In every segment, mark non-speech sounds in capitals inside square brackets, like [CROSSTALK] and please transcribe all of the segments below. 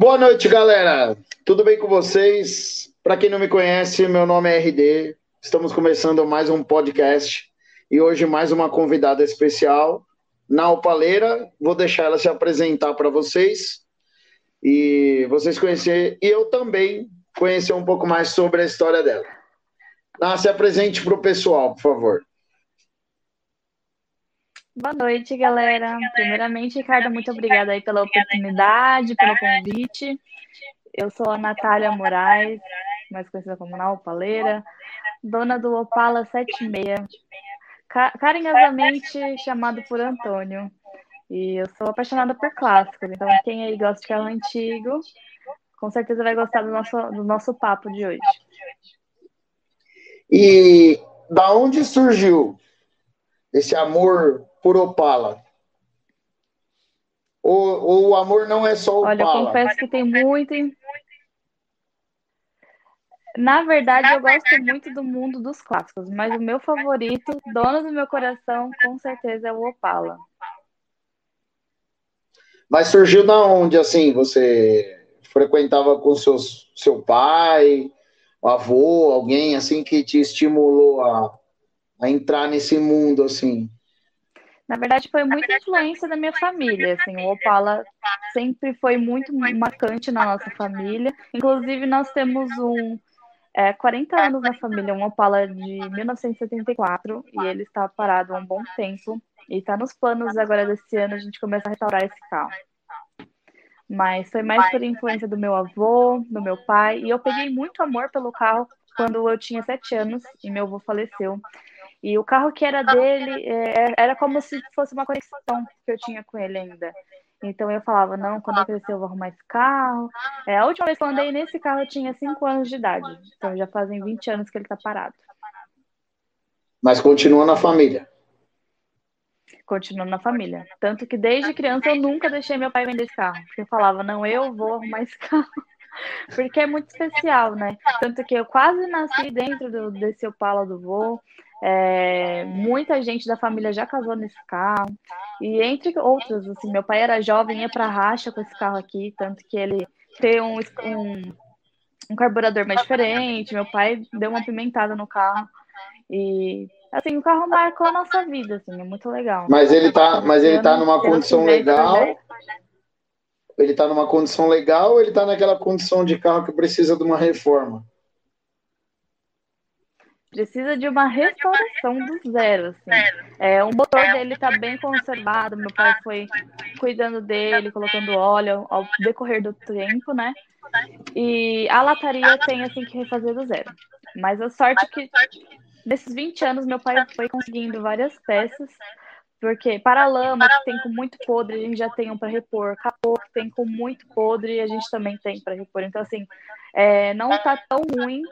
Boa noite, galera. Tudo bem com vocês? Para quem não me conhece, meu nome é RD. Estamos começando mais um podcast e hoje mais uma convidada especial, Naupaleira. Vou deixar ela se apresentar para vocês e vocês conhecer e eu também conhecer um pouco mais sobre a história dela. Ná, se apresente para o pessoal, por favor. Boa noite, galera. Primeiramente, Ricardo, muito obrigada aí pela oportunidade, pelo convite. Eu sou a Natália Moraes, mais conhecida como Naupaleira, dona do Opala 76, carinhosamente chamado por Antônio. E eu sou apaixonada por clássicos, então quem aí gosta de carro antigo, com certeza vai gostar do nosso, do nosso papo de hoje. E da onde surgiu esse amor por Opala? Ou, ou o amor não é só Opala? Olha, eu confesso que tem muito. Na verdade, eu gosto muito do mundo dos clássicos, mas o meu favorito, dono do meu coração, com certeza é o Opala. Mas surgiu da onde, assim? Você frequentava com seus, seu pai, avô, alguém, assim, que te estimulou a, a entrar nesse mundo, assim? Na verdade, foi muita influência da minha família. Assim, o Opala sempre foi muito marcante na nossa família. Inclusive, nós temos um é, 40 anos na família, um Opala de 1974, e ele está parado há um bom tempo. E está nos planos agora desse ano a gente começar a restaurar esse carro. Mas foi mais por influência do meu avô, do meu pai, e eu peguei muito amor pelo carro quando eu tinha sete anos e meu avô faleceu. E o carro que era dele é, era como se fosse uma conexão que eu tinha com ele ainda. Então eu falava, não, quando eu crescer eu vou arrumar esse carro. É, a última vez que eu andei nesse carro eu tinha 5 anos de idade. Então já fazem 20 anos que ele está parado. Mas continua na família. Continua na família. Tanto que desde criança eu nunca deixei meu pai vender esse carro. Porque eu falava, não, eu vou arrumar esse carro. [LAUGHS] Porque é muito especial, né? Tanto que eu quase nasci dentro do, desse Opala do vô. É, muita gente da família já casou nesse carro. E entre outros, assim, meu pai era jovem, ia para racha com esse carro aqui, tanto que ele tem um, um, um carburador mais diferente. Meu pai deu uma pimentada no carro. E assim, o carro marcou a nossa vida, assim, é muito legal. Mas ele tá, mas ele tá numa condição legal. Ele tá numa condição legal ou ele tá naquela condição de carro que precisa de uma reforma? Precisa de uma restauração do zero, assim. É, o motor dele está bem conservado, meu pai foi cuidando dele, colocando óleo ao decorrer do tempo, né? E a lataria tem, assim, que refazer do zero. Mas a sorte que, nesses 20 anos, meu pai foi conseguindo várias peças, porque para lama, que tem com muito podre, a gente já tem um para repor. Capô, que tem com muito podre, a gente também tem para repor. Então, assim, é, não está tão ruim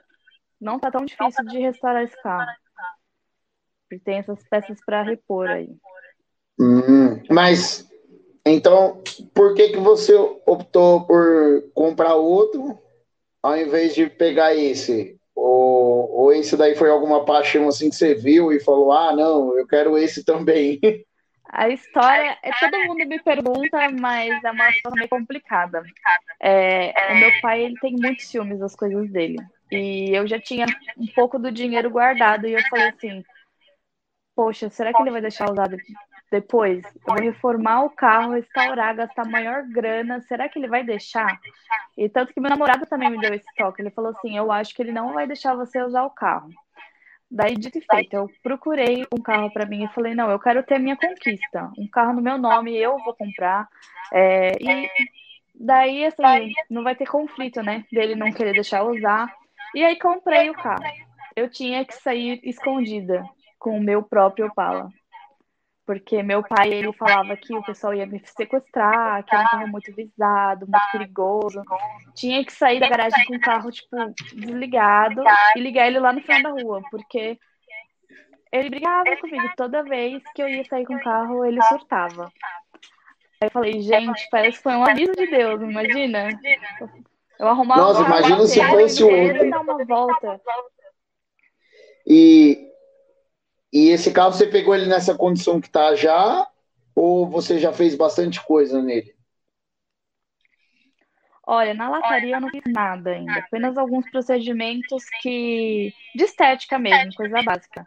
não tá tão difícil de restaurar esse carro. Porque tem essas peças para repor aí. Hum, mas então, por que que você optou por comprar outro ao invés de pegar esse? Ou, ou esse daí foi alguma paixão assim que você viu e falou, ah, não, eu quero esse também. [LAUGHS] A história, é, todo mundo me pergunta, mas é uma história meio complicada. É, o meu pai ele tem muitos ciúmes das coisas dele. E eu já tinha um pouco do dinheiro guardado e eu falei assim: Poxa, será que ele vai deixar usado depois? Eu vou reformar o carro, restaurar, gastar maior grana. Será que ele vai deixar? E tanto que meu namorado também me deu esse toque. Ele falou assim: Eu acho que ele não vai deixar você usar o carro. Daí, dito e feito, eu procurei um carro para mim e falei: Não, eu quero ter minha conquista. Um carro no meu nome, eu vou comprar. É, e daí, assim, não vai ter conflito, né? Dele não querer deixar usar. E aí comprei o carro. Eu tinha que sair escondida com o meu próprio Opala. Porque meu pai, ele falava que o pessoal ia me sequestrar, que era um carro muito visado, muito perigoso. Tinha que sair da garagem com o carro, tipo, desligado e ligar ele lá no final da rua, porque ele brigava comigo toda vez que eu ia sair com o carro, ele surtava. Aí eu falei, gente, parece que foi um aviso de Deus, imagina? Eu arrumava Nossa, imagina se fosse outro. Dar uma volta. E, e esse carro você pegou ele nessa condição que tá já? Ou você já fez bastante coisa nele? Olha, na lataria eu não fiz nada ainda, apenas alguns procedimentos que de estética mesmo, coisa básica.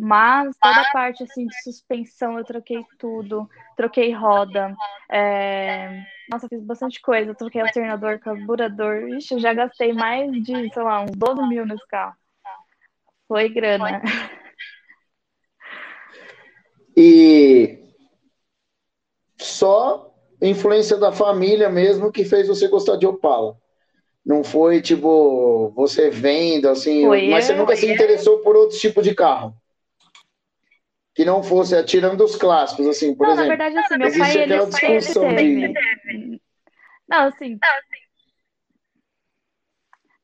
Mas toda a parte assim de suspensão eu troquei tudo, troquei roda, é... nossa, fiz bastante coisa, troquei alternador, carburador, ixi, eu já gastei mais de, sei lá, uns 12 mil nesse carro. Foi grana. [LAUGHS] E só influência da família mesmo que fez você gostar de Opala. Não foi tipo você vendo assim, foi mas eu, você nunca se interessou por outro tipo de carro que não fosse atirando dos clássicos, assim, por não, exemplo. Na verdade, assim, meu pai ele discussão de... Não, assim.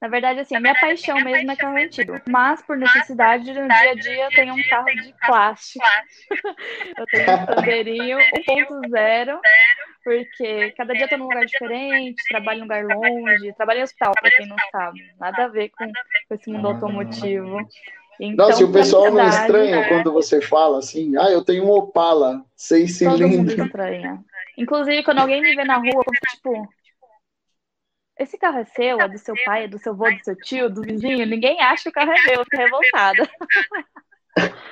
Na verdade, assim, a minha paixão mesmo é carro antigo. Mas, por necessidade, no dia a dia eu tenho um carro de plástico. [LAUGHS] eu tenho um Sandeirinho [LAUGHS] 1.0, porque cada dia eu tô num lugar diferente, trabalho em um lugar longe, trabalho em hospital, para quem não sabe. Nada a ver com, com esse mundo automotivo. Então, Nossa, e o pessoal não estranha é... quando você fala assim, ah, eu tenho um Opala, seis cilindros. Todo estranha. Inclusive, quando alguém me vê na rua, eu tipo, esse carro é seu, é do seu pai, é do seu avô, do seu tio, do vizinho? Ninguém acha que o carro é meu, eu fico revoltada. [LAUGHS]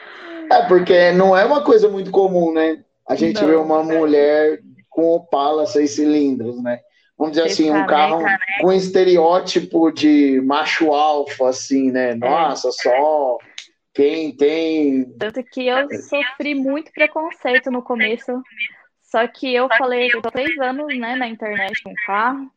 É, porque não é uma coisa muito comum, né? A gente não. vê uma mulher com Opala seis cilindros, né? vamos dizer assim, um carro né? com estereótipo de macho alfa, assim, né? É. Nossa, é. só quem tem. Tanto que eu sofri muito preconceito no começo. Só que eu falei, eu tô três anos, né, na internet com carro.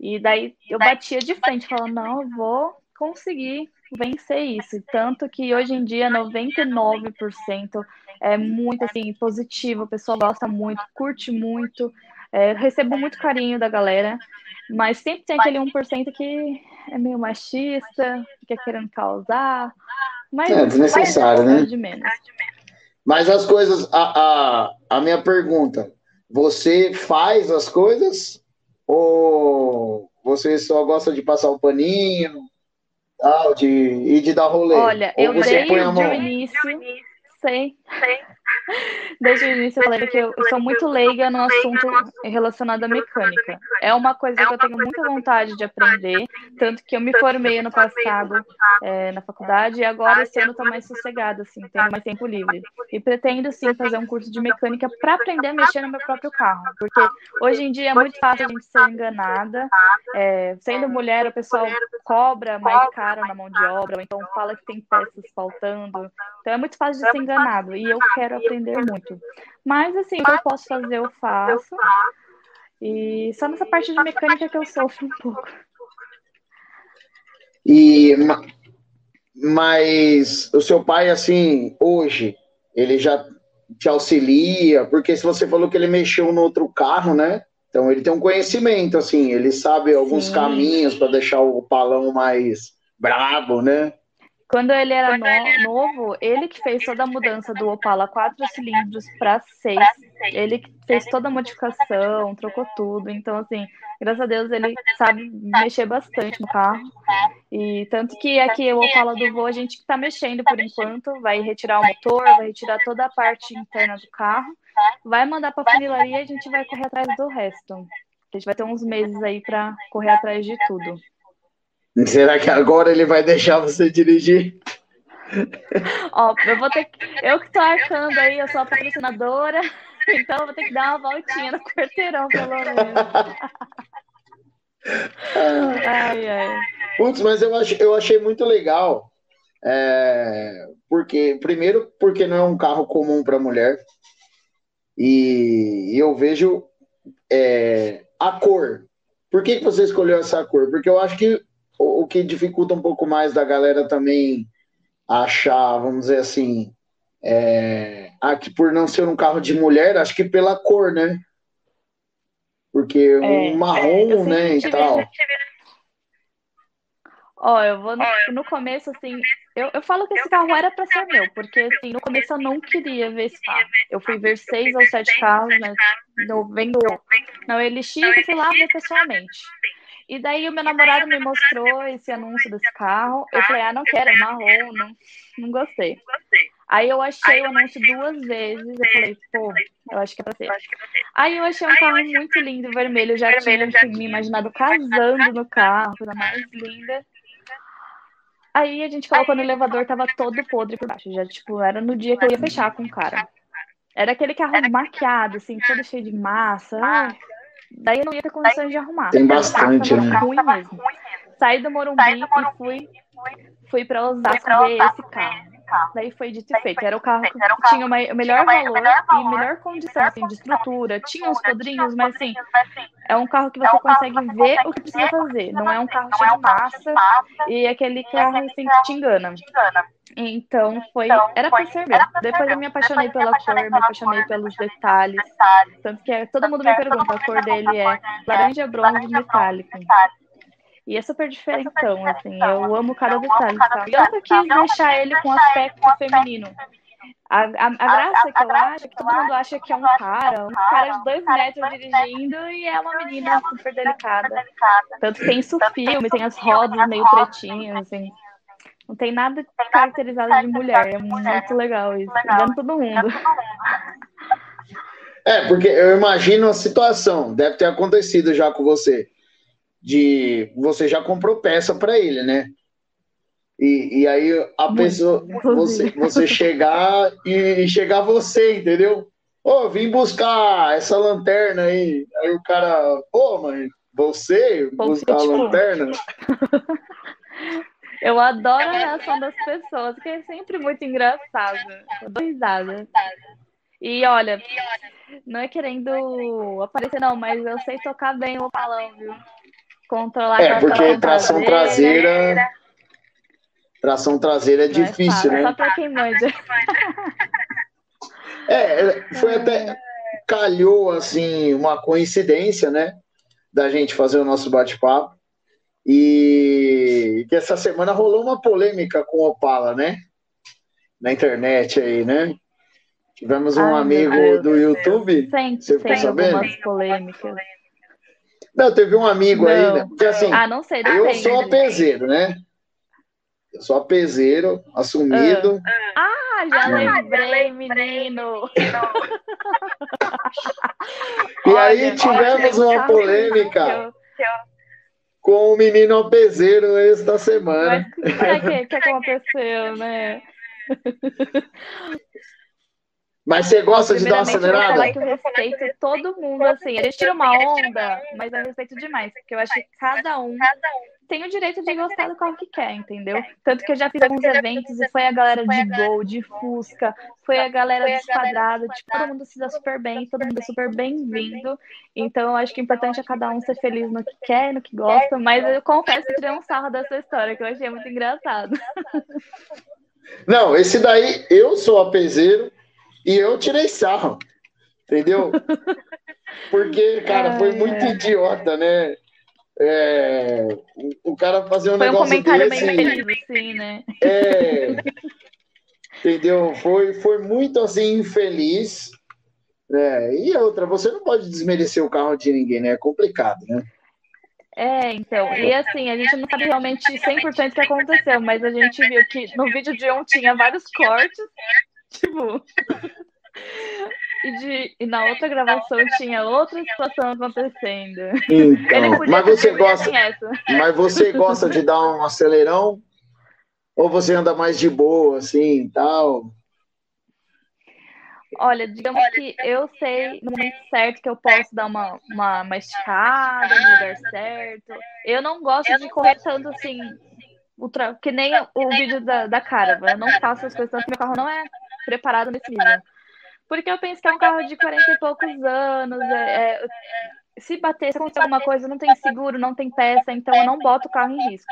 E daí eu batia de frente, falando, não, eu vou conseguir vencer isso. Tanto que hoje em dia 99% é muito assim positivo, o pessoal gosta muito, curte muito. É, recebo muito carinho da galera, mas sempre tem aquele 1% que é meio machista, fica querendo causar. Mas é desnecessário, né? De menos. Mas as coisas, a, a, a minha pergunta, você faz as coisas ou você só gosta de passar o paninho, tal, de, e de dar rolê? Olha, ou eu dei o início, sei. Desde o início eu falei que eu, sou muito leiga no assunto relacionado à mecânica. É uma coisa que eu tenho muita vontade de aprender, tanto que eu me formei ano passado é, na faculdade e agora esse ano mais sossegada, assim, tenho mais tempo livre. E pretendo sim fazer um curso de mecânica para aprender a mexer no meu próprio carro, porque hoje em dia é muito fácil a gente ser enganada. É, sendo mulher, o pessoal cobra mais caro na mão de obra, ou então fala que tem peças faltando. Então é muito fácil de ser enganado e eu quero aprender muito. Mas assim, o que eu posso fazer, eu faço. E só nessa parte de mecânica que eu sofro um pouco. E mas o seu pai, assim, hoje, ele já te auxilia, porque se você falou que ele mexeu no outro carro, né? Então ele tem um conhecimento, assim, ele sabe alguns Sim. caminhos para deixar o palão mais brabo, né? Quando ele era no, novo, ele que fez toda a mudança do Opala 4 cilindros para 6. Ele que fez toda a modificação, trocou tudo. Então, assim, graças a Deus ele sabe mexer bastante no carro. E tanto que aqui o Opala do Vô, a gente está mexendo por enquanto, vai retirar o motor, vai retirar toda a parte interna do carro, vai mandar para a funilaria e a gente vai correr atrás do resto. A gente vai ter uns meses aí para correr atrás de tudo. [LAUGHS] Será que agora ele vai deixar você dirigir? Ó, eu vou ter que... Eu que tô arcando aí, eu sou a patrocinadora, [LAUGHS] então eu vou ter que dar uma voltinha no quarteirão, pelo menos. [LAUGHS] ai, ai. Putz, mas eu, ach, eu achei muito legal. É, porque, primeiro, porque não é um carro comum para mulher. E eu vejo é, a cor. Por que, que você escolheu essa cor? Porque eu acho que o, que dificulta um pouco mais da galera também achar, vamos dizer assim, é, aqui por não ser um carro de mulher, acho que pela cor, né? Porque é, um marrom, é, né, e tal. Ó, eu vou no, no começo, assim, eu, eu falo que esse carro era para ser meu, porque assim, no começo eu não queria ver esse carro. Eu fui ver seis ou sete carros, né, no, vendo na OLX e fui lá ver pessoalmente. E daí o meu namorado me mostrou esse anúncio desse carro. Eu falei, ah, não quero, é marrom, não, não gostei. Aí eu achei o anúncio duas vezes. Eu falei, pô, eu acho que é pra ser. Aí eu achei um carro muito lindo, vermelho. Eu já tinha assim, me imaginado casando no carro, coisa mais linda. Aí a gente colocou no elevador, tava todo podre por baixo. Já, tipo, era no dia que eu ia fechar com o cara. Era aquele carro maquiado, assim, todo cheio de massa. Ah, daí eu não ia ter condições de arrumar. Tem bastante, né? ruim mesmo. Saí do Morumbi e fui, fui pra Osasco ver esse carro. Daí foi dito e feito. Era o carro que tinha o melhor valor e melhor condição assim, de estrutura. Tinha uns podrinhos, mas assim, é um carro que você consegue ver o que precisa fazer. Não é um carro cheio de massa e aquele carro assim, que te engana. Então foi. Era pra ser mesmo. Depois eu me apaixonei pela cor, me apaixonei pelos detalhes. Tanto que todo mundo me pergunta, a cor dele é laranja bronze metálico. E é super diferentão, assim. Eu amo cada detalhe, sabe? Eu nunca quis deixar ele com aspecto feminino. A, a, a, graça que eu acho é que todo mundo acha que é um cara, um cara de dois metros dirigindo e é uma menina super delicada. Tanto que tem isso filme, tem as rodas meio pretinhas, assim. Não tem nada caracterizado de mulher. É muito legal isso. Engano todo mundo. É, porque eu imagino a situação, deve ter acontecido já com você de você já comprou peça para ele, né? E, e aí a pessoa, você, você chegar e, chegar você, entendeu? Ô, oh, vim buscar essa lanterna aí. Aí o cara, pô, mas você buscar a lanterna? [LAUGHS] Eu adoro a reação das pessoas, que é sempre muito engraçado. Eu dou risada. E olha, não é querendo aparecer, não, mas eu sei tocar bem o balão, viu? Controlar é, porque tração traseira. traseira. Tração traseira é difícil, é né? Só pra quem manja. [LAUGHS] É, foi até. Calhou, assim, uma coincidência, né? Da gente fazer o nosso bate-papo. E que essa semana rolou uma polêmica com o Opala, né? Na internet aí, né? Tivemos um Ai, amigo do YouTube. Sempre, você tem algumas polêmicas. Não, teve um amigo não. aí, né? Porque assim, ah, não sei, eu sou apezeiro, né? Eu sou apezeiro, assumido. Ah, já lembrei, menino. e aí tivemos uma polêmica com o menino apezeiro esta semana. Mas o que, que aconteceu, né? Mas você gosta de dar uma acelerada? Eu respeito todo mundo, assim. A gente tira uma onda, mas eu respeito demais. Porque eu acho que cada um tem o direito de gostar do carro que quer, entendeu? Tanto que eu já fiz alguns eventos e foi a galera de Gol, de Fusca, foi a galera do Esquadrado, tipo, todo mundo se dá super bem, todo mundo é super bem-vindo. Então eu acho que o importante é cada um ser feliz no que quer, no que gosta, mas eu confesso que tirei um sarro dessa história, que eu achei muito engraçado. [LAUGHS] Não, esse daí, eu sou apezeiro, e eu tirei sarro, entendeu? [LAUGHS] Porque, cara, foi muito idiota, né? É, o, o, cara fazer um foi negócio um comentário desse. Bem feliz, sim, né? É, entendeu? Foi, foi muito assim infeliz. É, e outra, você não pode desmerecer o carro de ninguém, né? É complicado, né? É, então, e assim, a gente não sabe realmente 100% o que aconteceu, mas a gente viu que no vídeo de um tinha vários cortes, Tipo. E, de, e na outra gravação tinha outra situação acontecendo. Então, mas você gosta. Mas você gosta de dar um acelerão? Ou você anda mais de boa, assim tal? Olha, digamos que eu sei no momento certo que eu posso dar uma, uma, uma esticada no lugar certo. Eu não gosto de correr tanto assim, ultra, que nem o vídeo da, da cara. Eu não faço as coisas tanto que meu carro não é preparado nesse nível. Porque eu penso que é um carro de 40 e poucos anos. É, é, se bater, se acontecer alguma coisa, não tem seguro, não tem peça, então eu não boto o carro em risco.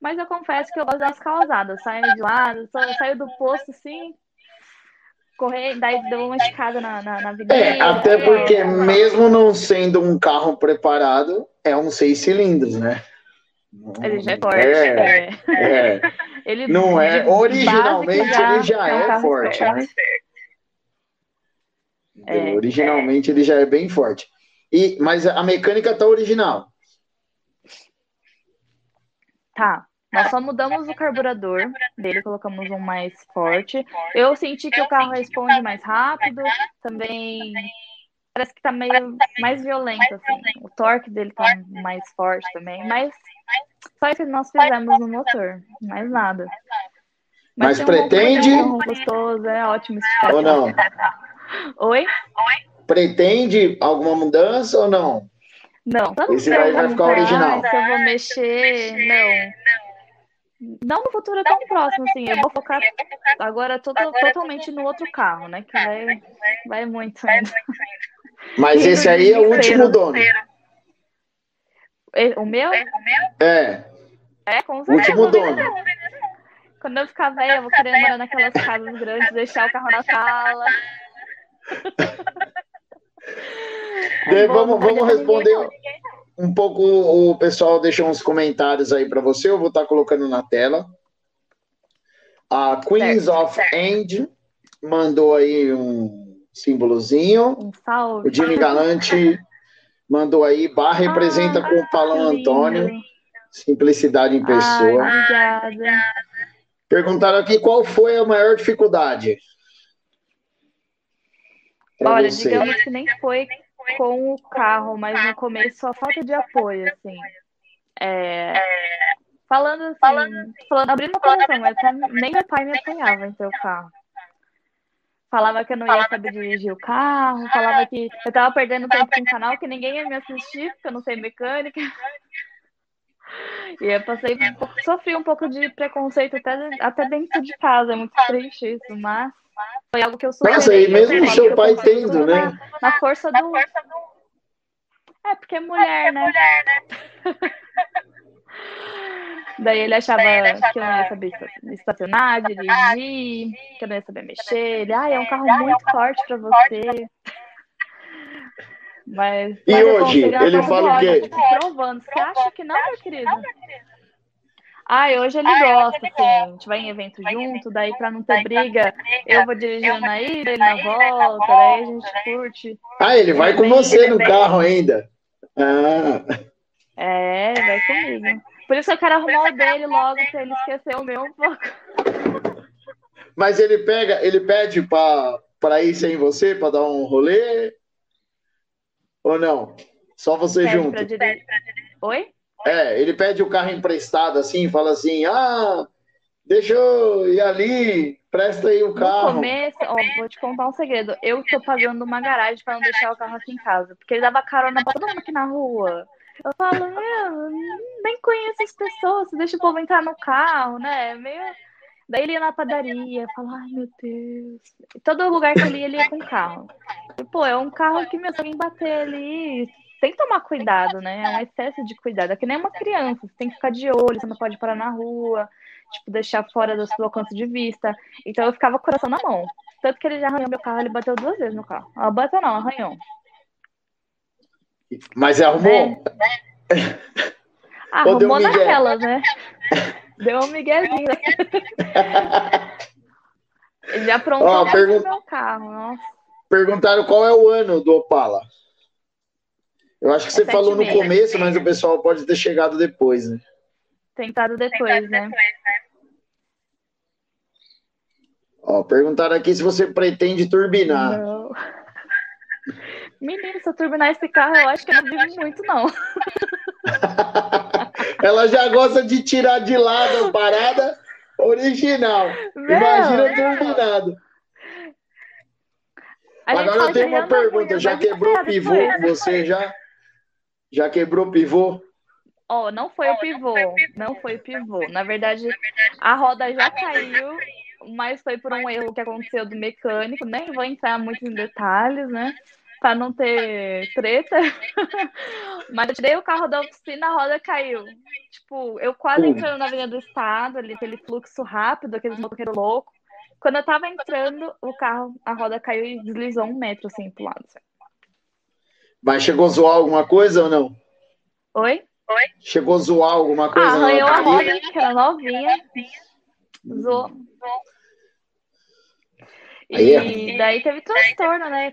Mas eu confesso que eu gosto das causadas. Saio de lado, saio do posto assim, correr, daí dou uma escada na, na, na vida. É, até porque, é, mesmo não sendo um carro preparado, é um seis cilindros, né? Ele já é forte. É, é. é. Ele, não é. Originalmente já ele já é, é forte. Né? É, originalmente ele já é bem forte. E, mas a mecânica tá original. Tá. Nós só mudamos o carburador dele, colocamos um mais forte. Eu senti que o carro responde mais rápido, também parece que tá meio mais violento, assim. O torque dele tá mais forte também, mas só isso que nós fizemos no motor, mais nada. Mas, mas pretende. Um gostoso, é ótimo. Ou não? Oi? Pretende alguma mudança ou não? Não. Esse daí vai ficar original. Se eu vou mexer, não. Não no futuro tão próximo, assim. Eu vou focar agora todo, totalmente no outro carro, né? Que vai, vai muito ainda. [LAUGHS] Mas esse aí é o último dono. O meu? É. É, com certeza. Último dono. Quando eu ficar velha, eu vou querer morar naquelas casas grandes, deixar o carro na sala. Daí, vamos, vamos responder um pouco. O pessoal deixou uns comentários aí para você. Eu vou estar tá colocando na tela. A Queens certo, of certo. End mandou aí um símbolozinho. Um salve. O Jimmy Galante mandou aí. Bar representa ah, com o Paulo Antônio. Simplicidade em pessoa. Ai, obrigada. Perguntaram aqui qual foi a maior dificuldade. Olha, você. digamos que nem foi com o carro, mas no começo a falta de apoio, assim. É, falando assim, falando, abrindo o coração, mas nem meu pai me apoiava em o carro. Falava que eu não ia saber dirigir o carro, falava que eu tava perdendo tempo com o canal, que ninguém ia me assistir, porque eu não sei mecânica. [LAUGHS] E eu passei, sofri um pouco de preconceito até, até dentro de casa, é muito triste isso, mas foi algo que eu superei. Nossa, e mesmo o seu pai tendo, né? Na, força do... É, porque é mulher, né? [LAUGHS] Daí ele achava que eu não ia saber estacionar, dirigir, que eu não ia saber mexer. Ele, ah, é um carro muito forte para você. [LAUGHS] Mas, e mas hoje, ele fala o quê? Provando. Você acha que não, meu querido? Ah, hoje ele gosta, assim, a gente vai em evento junto, daí pra não ter briga, eu vou dirigindo na ida, ele na volta, daí a gente curte. Ah, ele vai com você no carro ainda. Ah. É, vai comigo. Por isso eu quero arrumar o dele logo, pra ele esquecer o meu um pouco. Mas ele pega, ele pede pra, pra ir sem você, pra dar um rolê? Ou não? Só você pede junto? Dire... Oi? É, ele pede o carro emprestado assim, fala assim: ah, deixa eu ir ali, presta aí o carro. No começo, ó, vou te contar um segredo. Eu tô pagando uma garagem para não deixar o carro aqui em casa, porque ele dava carona pra todo mundo aqui na rua. Eu falo, meu, nem conheço as pessoas, deixa o povo entrar no carro, né? Meio. Daí ele ia na padaria, fala, ai meu Deus. Todo lugar que ele ia, ele ia com carro. E, pô, é um carro que, meu, se alguém bater ali, tem que tomar cuidado, né? É um excesso de cuidado. É que nem uma criança, você tem que ficar de olho, você não pode parar na rua, tipo, deixar fora do seu alcance de vista. Então eu ficava com o coração na mão. Tanto que ele já arranhou meu carro, ele bateu duas vezes no carro. Ela bateu não, arranhou. Mas arrumou? É. Arrumou naquelas, né? Deu um miguezinho. ele aprontou Ó, pergun... meu carro, nossa. Perguntaram qual é o ano do Opala. Eu acho que você é falou no começo, mas o pessoal pode ter chegado depois, né? Tentado depois, né? Ó, perguntaram aqui se você pretende turbinar. Não. Menino, se eu turbinar esse carro, eu acho que eu não vivo muito, não. [LAUGHS] Ela já gosta de tirar de lado a parada original. Meu, Imagina turbinado. Agora eu tenho uma pergunta. Já quebrou o pivô você já? Já quebrou o pivô? Oh, não foi o pivô, não foi o pivô. Na verdade, a roda já caiu, mas foi por um erro que aconteceu do mecânico. Nem vou entrar muito em detalhes, né? Para não ter treta. [LAUGHS] mas eu tirei o carro da oficina, a roda caiu. Tipo, eu quase entrando na Avenida do Estado, ali, aquele fluxo rápido, aqueles motoqueiros loucos. Quando eu tava entrando, o carro, a roda caiu e deslizou um metro assim pro lado. Assim. Mas chegou a zoar alguma coisa ou não? Oi? Oi? Chegou a zoar alguma coisa? Ah, arranhou a roda, que era novinha. Zoou. E é. daí teve transtorno, né?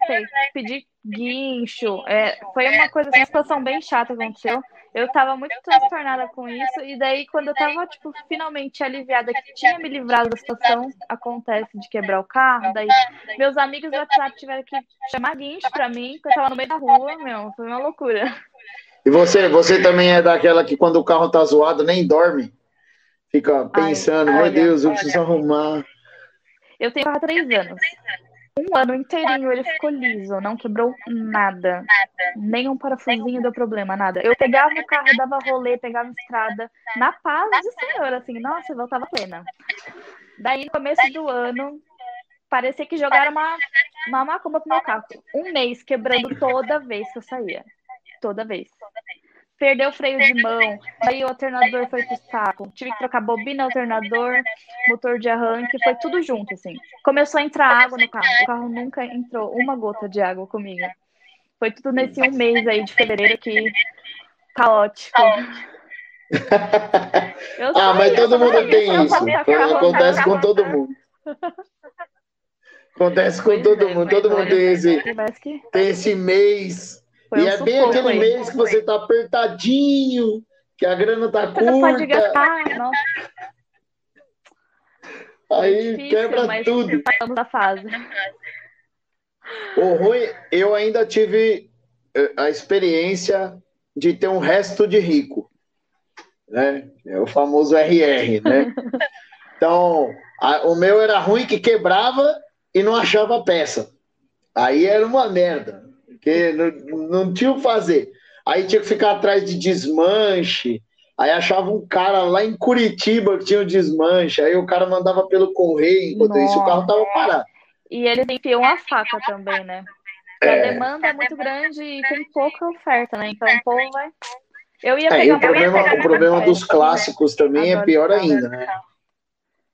Pedi guincho. É, foi uma coisa, assim, uma situação bem chata que aconteceu. Eu tava muito transtornada com isso, e daí, quando eu tava, tipo, finalmente aliviada que tinha me livrado da situação, acontece de quebrar o carro, daí meus amigos do WhatsApp tiveram que chamar guincho pra mim, porque eu tava no meio da rua, meu, foi uma loucura. E você, você também é daquela que quando o carro tá zoado nem dorme? Fica pensando, ai, meu Deus, eu preciso arrumar. Eu tenho carro há três anos. Um ano inteirinho ele ficou liso, não quebrou nada. Nenhum parafusinho deu problema, nada. Eu pegava o carro, dava rolê, pegava estrada, na paz do Senhor, assim, nossa, voltava plena. Daí, no começo do ano, parecia que jogaram uma, uma macumba pro meu carro. Um mês quebrando toda vez que eu saía. Toda vez perdeu o freio de mão, aí o alternador foi pro saco. Tive que trocar bobina, alternador, motor de arranque, foi tudo junto, assim. Começou a entrar água no carro. O carro nunca entrou uma gota de água comigo. Foi tudo nesse um mês aí de fevereiro que caótico. ah, mas todo mundo tem isso. Acontece com todo mundo. Acontece com todo mundo. Todo mundo tem esse, tem esse mês foi e um é bem aquele aí. mês que você tá apertadinho, que a grana tá você curta. Pode gastar, não. Aí é difícil, quebra tudo. Da fase. O ruim, eu ainda tive eh, a experiência de ter um resto de rico, né? É o famoso RR, né? [LAUGHS] Então, a, o meu era ruim que quebrava e não achava peça. Aí era uma merda porque não, não tinha o que fazer. Aí tinha que ficar atrás de desmanche. Aí achava um cara lá em Curitiba que tinha o desmanche. Aí o cara mandava pelo correio, enquanto Nossa. isso o carro tava parado. E eles enfiam a faca também, né? É. A demanda é muito grande e tem pouca oferta, né? Então o povo vai. Eu ia pegar, é, o problema, o problema dos clássicos também é pior ainda, né?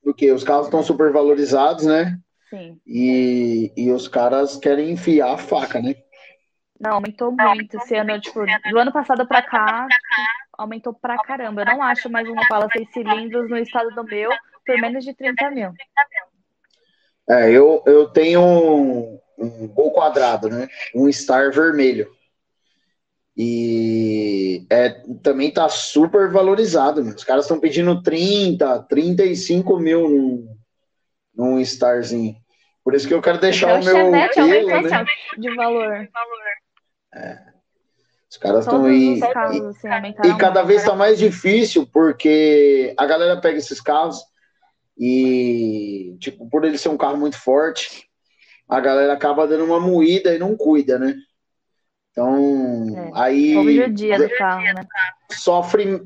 Porque os carros estão super valorizados, né? Sim. E, e os caras querem enfiar a faca, né? Não, aumentou muito esse ano, tipo, do ano passado para cá, aumentou pra caramba. Eu não acho mais uma bala seis cilindros no estado do meu por menos de 30 mil. É, eu, eu tenho um, um gol quadrado, né? Um Star vermelho. E é, também tá super valorizado. Os caras estão pedindo 30, 35 mil num, num Starzinho. Por isso que eu quero deixar então, o meu. Chevette né? de valor. É. Os caras estão aí. E, assim, e, cada vez está mais difícil, porque a galera pega esses carros e, tipo, por ele ser um carro muito forte, a galera acaba dando uma moída e não cuida, né? Então, é. aí. O dia do carro, né? Sofre,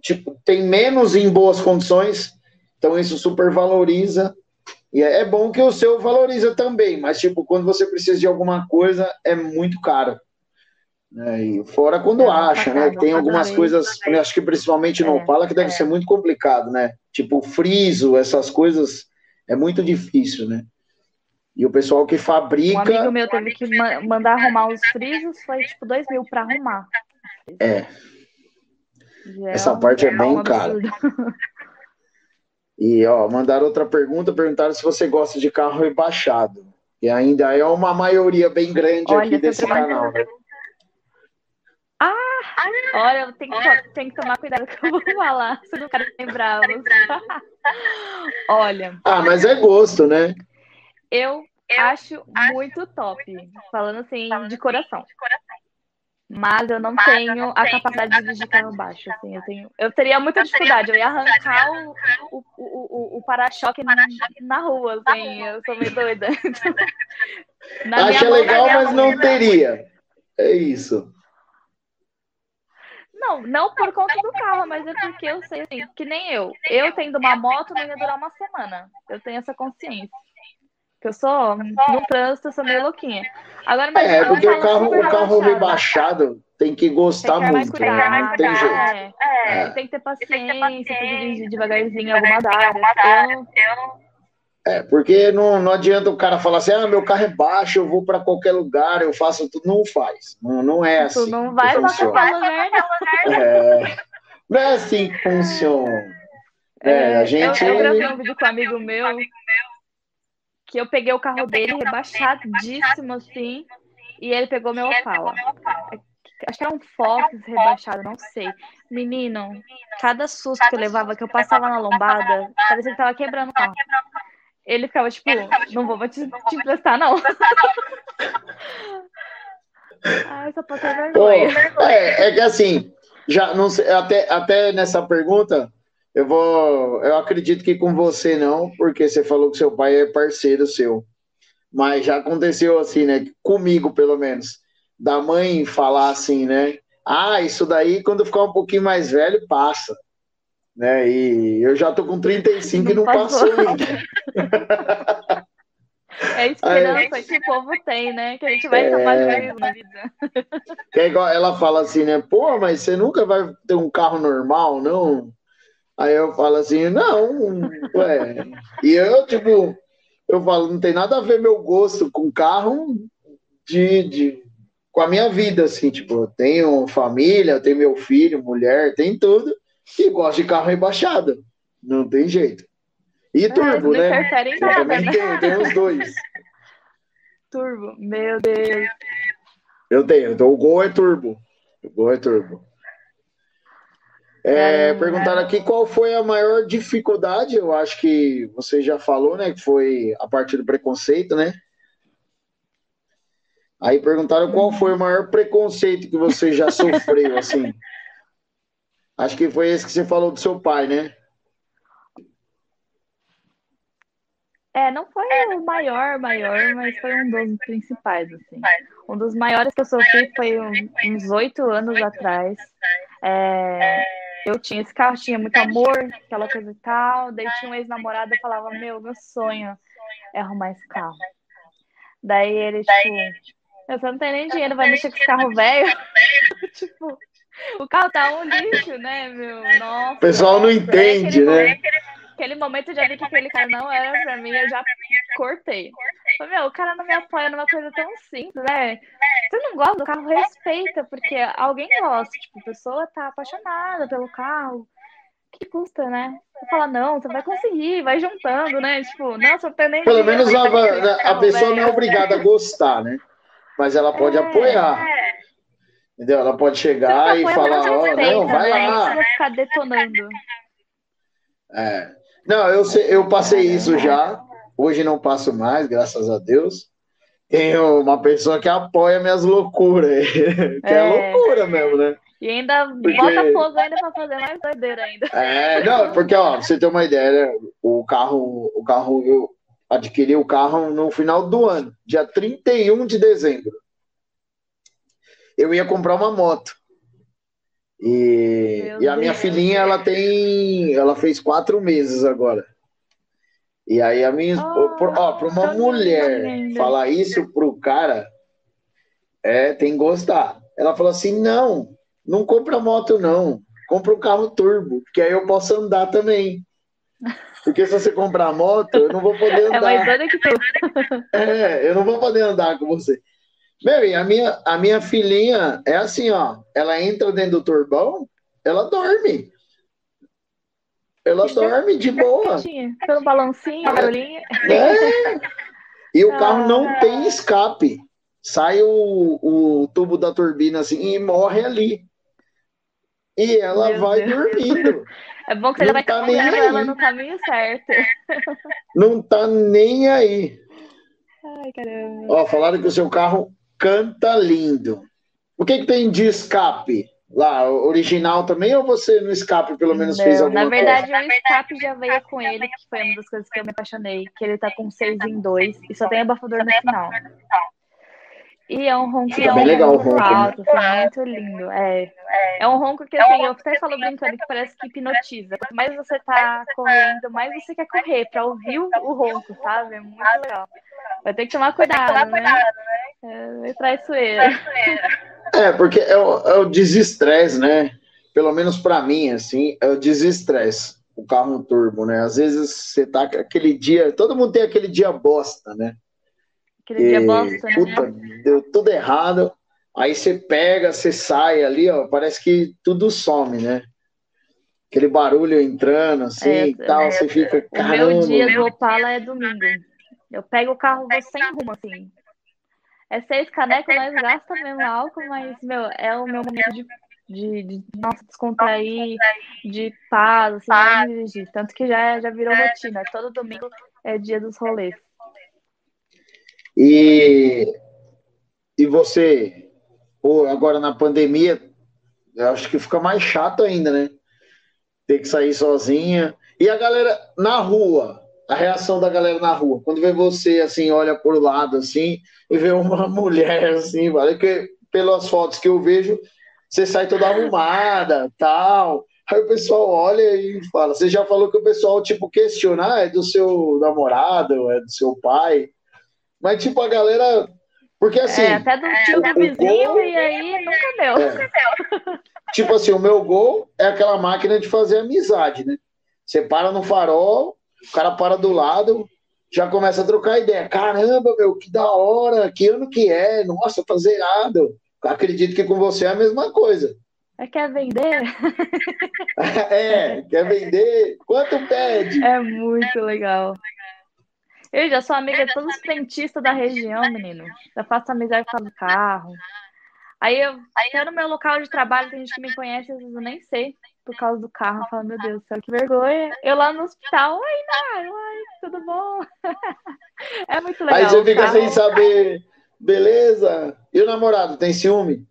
tipo, tem menos em boas condições, então isso super valoriza. E é, é bom que o seu valoriza também, mas tipo, quando você precisa de alguma coisa, é muito caro. Né? E fora quando é, acha, né? Tem algumas coisas, acho que principalmente no é, Opala, que deve é. ser muito complicado, né? Tipo, friso, essas coisas, é muito difícil, né? E o pessoal que fabrica. Um amigo meu teve que mandar arrumar os frisos, foi tipo dois mil para arrumar. É. Essa parte é bem cara. [LAUGHS] E, ó, mandaram outra pergunta, perguntaram se você gosta de carro rebaixado. E ainda é uma maioria bem grande olha, aqui desse canal, né? Ah, olha, eu tenho que, tenho que tomar cuidado que eu vou falar, se não quero lembrar. olha. Ah, mas é gosto, né? Eu, eu acho, acho muito top, falando assim, de coração. De coração. Mas eu não Mas tenho eu não a capacidade de dirigir carro baixo. Assim, eu, tenho, eu teria muita dificuldade. Eu ia arrancar o, o, o, o para-choque na, na rua. Assim, eu sou meio doida. [LAUGHS] [LAUGHS] Acha legal, mas não teria. É isso. Não, não por conta do carro, mas é porque eu sei assim, que nem eu. Eu tendo uma moto não ia durar uma semana. Eu tenho essa consciência. Que eu sou, no trânsito, eu sou meio louquinha. Agora, mas é, porque o carro, o carro rebaixado tem que gostar tem que muito. Cuidado, né? Não tem jeito. É, é. Tem que ter paciência, tem que dirigir devagarzinho em algumas áreas. Eu... É, porque não, não adianta o cara falar assim, ah, meu carro é baixo, eu vou para qualquer lugar, eu faço tudo. Não faz. Não, não é assim. Tu não vai para qualquer lugar, não. É, não é assim que funciona. É, a gente... Eu, eu gravei um vídeo com um amigo meu que eu peguei o carro dele rebaixadíssimo assim, e ele pegou meu Opala. acho que era um Fox rebaixado, não sei. Menino, cada susto que eu levava, que eu passava na lombada, parecia que tava quebrando o carro. Ele ficava tipo, não vou te, te emprestar, não. [LAUGHS] Ai, só passei vergonha. é, é que assim, já não sei, até, até nessa pergunta, eu vou. Eu acredito que com você não, porque você falou que seu pai é parceiro seu. Mas já aconteceu assim, né? Comigo, pelo menos. Da mãe falar assim, né? Ah, isso daí, quando ficar um pouquinho mais velho, passa. Né? E eu já tô com 35 não e não passou, passou ainda. É a esperança que o povo tem, né? Que a gente vai é... mais velho na vida. É igual ela fala assim, né? Pô, mas você nunca vai ter um carro normal, não? Aí eu falo assim, não, ué. E eu, tipo, eu falo, não tem nada a ver meu gosto com carro de, de, com a minha vida, assim, tipo, eu tenho família, eu tenho meu filho, mulher, tem tudo, e gosto de carro rebaixado. Não tem jeito. E é, turbo, né? Em nada, né? tem os dois. Turbo, meu Deus. Eu tenho, então o Gol é turbo. O Gol é turbo. É, perguntaram aqui qual foi a maior dificuldade, eu acho que você já falou, né? Que foi a partir do preconceito, né? Aí perguntaram qual foi o maior preconceito que você já sofreu, [LAUGHS] assim. Acho que foi esse que você falou do seu pai, né? É, não foi o maior, maior, mas foi um dos principais, assim. Um dos maiores que eu sofri foi uns oito anos atrás. É, eu tinha esse carro, tinha muito amor, aquela coisa e tal. Daí tinha um ex-namorado e falava, meu, meu sonho é arrumar esse carro. Daí ele, tipo, você não tem nem dinheiro, vai mexer com esse carro velho. [LAUGHS] tipo, o carro tá um lixo, né, meu? [LAUGHS] Nossa. O pessoal não entende, né? Aquele momento eu já vi que aquele cara não era pra mim, eu já cortei. Falei, meu, o cara não me apoia numa coisa tão simples, né? Você não gosta do carro, respeita, porque alguém gosta. Tipo, a pessoa tá apaixonada pelo carro. Que custa, né? Você fala, não, você vai conseguir, vai juntando, né? Tipo, nossa, eu nem. Pelo menos a, a, a pessoa não é obrigada a gostar, né? Mas ela pode é, apoiar. É. Entendeu? Ela pode chegar e falar, ó, oh, não, vai né? lá. Não precisa ficar detonando. É. Não, eu, eu passei isso já. Hoje não passo mais, graças a Deus. Tenho uma pessoa que apoia minhas loucuras. [LAUGHS] que é. é loucura mesmo, né? E ainda porque... bota fogo ainda para fazer mais doideira ainda. É, não, porque, ó, você ter uma ideia, né? o carro, o carro, eu adquiri o carro no final do ano, dia 31 de dezembro. Eu ia comprar uma moto. E, e a minha filhinha, ela tem. Ela fez quatro meses agora. E aí a minha. Oh, ó, pra uma mulher falar isso pro cara, é, tem que gostar. Ela falou assim: não, não compra moto, não. Compra um carro turbo, que aí eu posso andar também. [LAUGHS] Porque se você comprar moto, eu não vou poder andar. É mais doida que tu. [LAUGHS] É, eu não vou poder andar com você. Meu, e a minha, a minha filhinha é assim, ó. Ela entra dentro do turbão, ela dorme. Ela dorme de boa. Pelo balancinho, barulhinho. É. E o carro não ah. tem escape. Sai o, o tubo da turbina assim e morre ali. E ela Meu vai Deus. dormindo. É bom que você não vai tá ela no caminho certo. Não tá nem aí. Ai, caramba. Ó, falaram que o seu carro canta lindo. O que, que tem de escape? Lá, original também, ou você no escape pelo menos Não, fez alguma coisa? Na verdade, coisa? o escape já veio com ele, que foi uma das coisas que eu me apaixonei, que ele tá com 6 em 2 e só tem abafador no final. E é um ronco, bem legal ronco, alto, né? assim, muito lindo. É, é um ronco que assim, eu até falo brincando que parece que hipnotiza. Quanto mais você tá correndo, mais você quer correr para ouvir o ronco, sabe? É muito legal. Vai ter que tomar cuidado, né? É, é traiçoeira. É, porque é o, é o desestresse, né? Pelo menos para mim, assim, é o desestresse. O carro turbo, né? Às vezes você tá aquele dia, todo mundo tem aquele dia bosta, né? Aquele e, dia bosta, né? Puta, deu tudo errado. Aí você pega, você sai ali, ó, parece que tudo some, né? Aquele barulho entrando, assim, é, e tal, é, você fica, caramba. O meu dia do Opala é domingo. Eu pego o carro, vou sem rumo, assim. é seis canecos, nós gastamos mesmo álcool, mas, meu, é o meu momento de, de, de nossa, descontrair, de paz, assim, dirigir. Tanto que já, já virou rotina. Todo domingo é dia dos rolês. E, e você, agora na pandemia, eu acho que fica mais chato ainda, né? Ter que sair sozinha. E a galera na rua, a reação da galera na rua, quando vê você assim, olha por lado assim, e vê uma [LAUGHS] mulher assim, vale que pelas fotos que eu vejo, você sai toda arrumada, tal. Aí o pessoal olha e fala, você já falou que o pessoal tipo questiona, ah, é do seu namorado, é do seu pai. Mas tipo a galera porque assim, é, até do tio do vizinho gol, e aí nunca deu. É. [LAUGHS] tipo assim, o meu gol é aquela máquina de fazer amizade, né? Você para no farol, o cara para do lado, já começa a trocar ideia. Caramba, meu, que da hora, que ano que é? Nossa, tá zerado. Acredito que com você é a mesma coisa. É, quer vender? [LAUGHS] é, quer vender? Quanto pede? É muito legal. Eu já sou amiga de todos os frentistas da região, menino. Já faço amizade com o carro. Aí eu, até no meu local de trabalho, tem gente que me conhece, às vezes eu nem sei por causa do carro. Eu falo, meu Deus do céu, que vergonha. Eu lá no hospital, oi, Nai, [LAUGHS] oi, tudo bom? [LAUGHS] é muito legal. Aí você fica carro. sem saber, beleza? E o namorado, tem ciúme?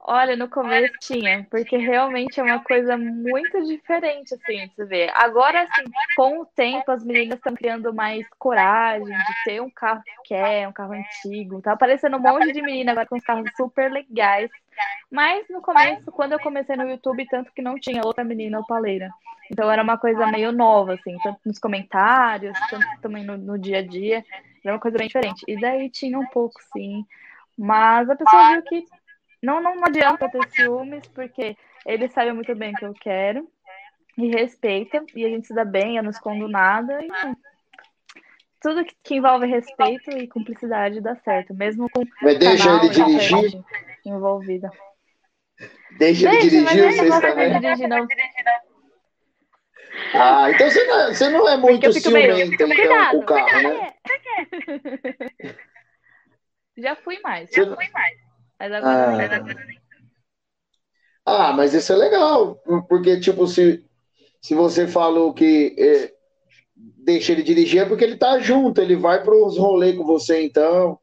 Olha, no começo tinha, porque realmente é uma coisa muito diferente, assim, se ver. Agora, assim, com o tempo, as meninas estão criando mais coragem de ter um carro que quer, um carro antigo. Tá aparecendo um monte de menina agora com uns carros super legais. Mas no começo, quando eu comecei no YouTube, tanto que não tinha outra menina opaleira. Então era uma coisa meio nova, assim, tanto nos comentários, tanto também no, no dia a dia. Era uma coisa bem diferente. E daí tinha um pouco, sim. Mas a pessoa viu que não, não adianta ter ciúmes, porque ele sabe muito bem o que eu quero e respeita, e a gente se dá bem, eu não escondo nada. E, tudo que envolve respeito e cumplicidade dá certo, mesmo com Mas deixa ele dirigir envolvida. Deixa, ele dirigir, vocês também. Dirigir, não. Ah, então você não, é, você não é muito ciumenta então, com o carro, né? [LAUGHS] Já fui mais, já fui mais. Mas agora, ah. nem. Ah, mas isso é legal, porque, tipo, se, se você falou que é, deixa ele dirigir, é porque ele tá junto, ele vai para os rolês com você, então,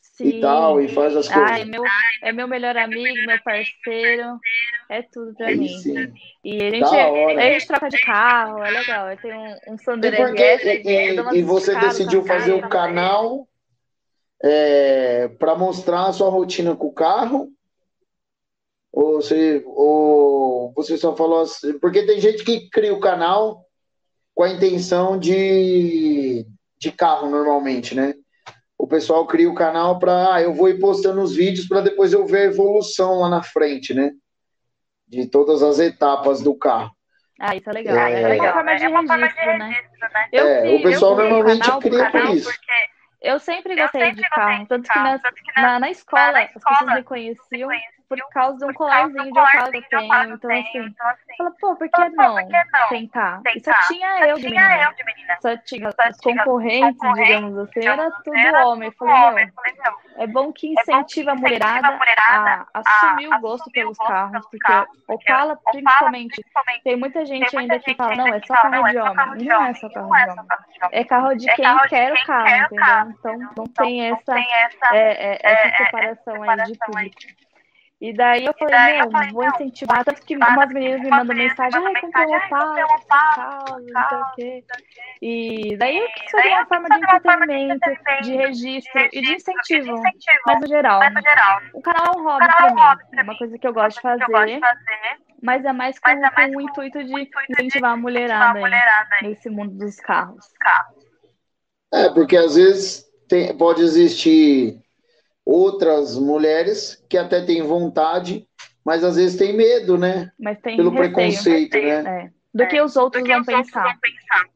Sim. e tal, e faz as coisas. Ah, é, meu, é meu melhor amigo, meu parceiro, é tudo pra mim. Sim. E a gente, a gente troca de carro, é legal, eu tenho um, um Sandero e, porque, e, e, você decidiu fazer o canal é, para mostrar a sua rotina com o carro? Ou você, ou você só falou assim? Porque tem gente que cria o canal com a intenção de, de carro, normalmente, né? O pessoal cria o canal para, ah, eu vou ir postando os vídeos para depois eu ver a evolução lá na frente, né? De todas as etapas do carro. Ah, isso é legal. É, é legal. É uma forma de registro, né? né? Eu, é, o pessoal normalmente cria por isso. Porque eu sempre gostei, eu sempre de, carro, de tanto que, na, tanto que na, na, na, escola, na, escola as pessoas me conheciam por causa de um colarzinho de otário que eu tenho. Então, assim, então, assim fala, pô, por que não tentar? E só tinha eu de menina. Só tinha os concorrentes, digamos assim, era tudo homem. Eu falei, meu, é bom que incentiva a mulherada a assumir o gosto pelos carros, porque Opala, principalmente, tem muita gente ainda que fala, não, é só carro de homem. Não é só carro de homem. É carro de quem quer o carro, entendeu? Então, não tem essa, essa separação aí de público. E daí eu falei, daí meu, falei, vou incentivar. Tanto que umas meninas me mandam mensagem, ai, comprei uma pausa, não sei o quê. E daí isso foi uma forma de entretenimento, de registro e de incentivo, mas no geral. O canal é um hobby pra mim, é uma coisa que eu gosto de fazer, mas é mais com, com o intuito de incentivar a mulherada aí, nesse mundo dos carros. É, porque às vezes tem, pode existir outras mulheres que até têm vontade, mas às vezes têm medo, né? Pelo receio, preconceito, receio, né? É. Do que os outros, vão, outros pensar. vão pensar.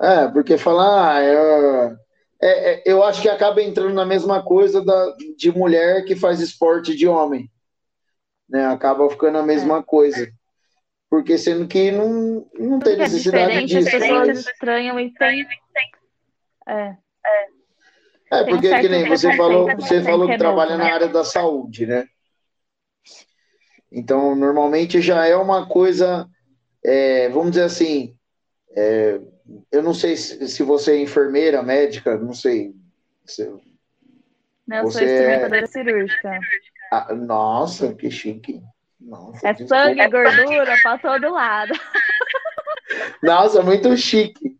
É, porque falar, ah, é, é, é, eu acho que acaba entrando na mesma coisa da, de mulher que faz esporte de homem. Né? Acaba ficando a mesma é. coisa. Porque sendo que não, não tem é necessidade disso. As pessoas estranham e tem. É. É, porque que nem você falou, você falou que trabalha na área da saúde, né? Então, normalmente já é uma coisa, é, vamos dizer assim, é, eu não sei se, se, você é enfermeira, médica, não sei. Se, não, eu sou instrumentadora é... cirúrgica. Ah, nossa, que chique. Nossa, é desculpa. sangue, gordura para todo lado. Nossa, muito chique.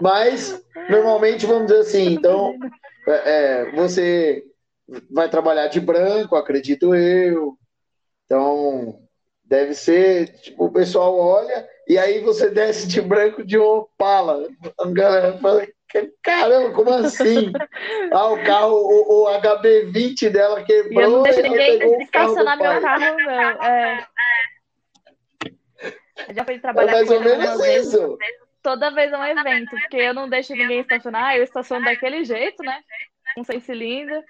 Mas, normalmente, vamos dizer assim, então, é, é, você vai trabalhar de branco, acredito eu. Então, deve ser, tipo, o pessoal olha e aí você desce de branco de Opala. A galera fala, caramba, como assim? [LAUGHS] Ah, o carro, o, o HB20 dela quebrou. E eu não deixo ninguém estacionar meu carro, meu. É. Eu [LAUGHS] já fui trabalhar é mais ou menos isso. Toda vez é um evento, porque eu não deixo ninguém estacionar, eu estaciono daquele jeito, né? Com seis cilindros.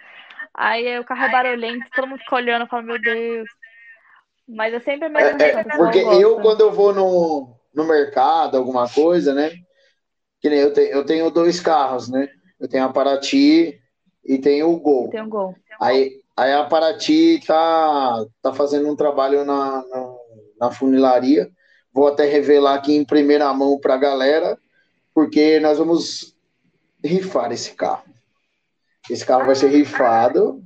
Aí o carro é barulhento, todo mundo fica olhando e fala, meu Deus. Mas é sempre a mesma é, é, Porque eu, quando eu vou no, no mercado, alguma coisa, né? Que nem eu tenho, eu tenho dois carros, né? Eu tenho a Paraty e tenho o Gol. Tem o Gol. Aí, aí a Paraty tá, tá fazendo um trabalho na, na, na funilaria. Vou até revelar aqui em primeira mão para a galera, porque nós vamos rifar esse carro. Esse carro vai ser rifado.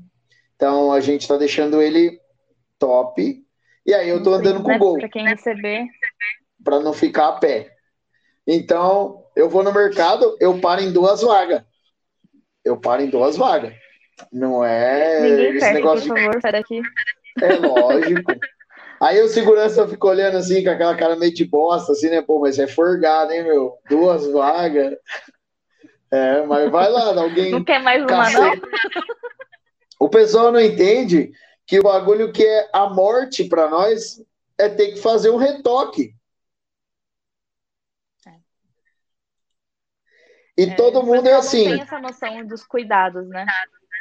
Então a gente está deixando ele top. E aí eu tô andando com o gol. Para quem receber. Para não ficar a pé. Então, eu vou no mercado, eu paro em duas vagas. Eu paro em duas vagas. Não é. Ninguém esse negócio por favor, sai daqui. É lógico. Aí o segurança fica olhando assim, com aquela cara meio de bosta, assim, né? Pô, mas é forgado, hein, meu? Duas vagas. É, mas vai lá, alguém. Não quer mais uma, não? O pessoal não entende que o bagulho que é a morte para nós é ter que fazer um retoque. É. E é, todo mundo é assim. Tem essa noção dos cuidados, né?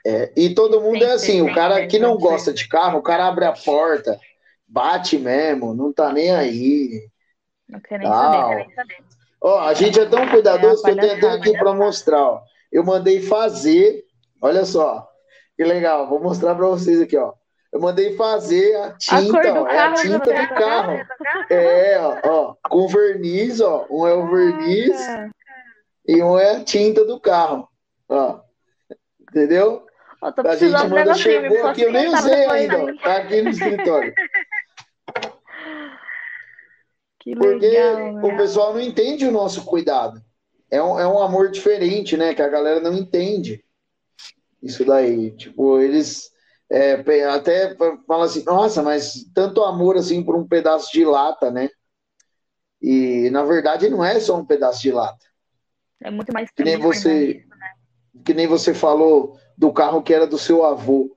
É, e todo mundo tem é assim. o cara que não gosta de carro, o cara abre a porta, bate mesmo, não tá nem aí. Não quer nem saber, Ó, a gente é tão cuidadoso é que eu tenho aqui para mostrar. Ó. Eu mandei fazer, olha só, que legal. Vou mostrar para vocês aqui, ó. Eu mandei fazer a tinta, a ó, é a tinta do carro. É, ó, ó, com verniz, ó. Um é o verniz e um é a tinta do carro. Ó. Entendeu? A gente manda chegou aqui, eu nem usei ainda, ó, tá aqui no escritório. [LAUGHS] Que Porque legal, o pessoal não entende o nosso cuidado. É um, é um amor diferente, né? Que a galera não entende. Isso daí. Tipo, eles é, até fala assim, nossa, mas tanto amor assim por um pedaço de lata, né? E na verdade não é só um pedaço de lata. É muito mais que nem você, né? Que nem você falou do carro que era do seu avô.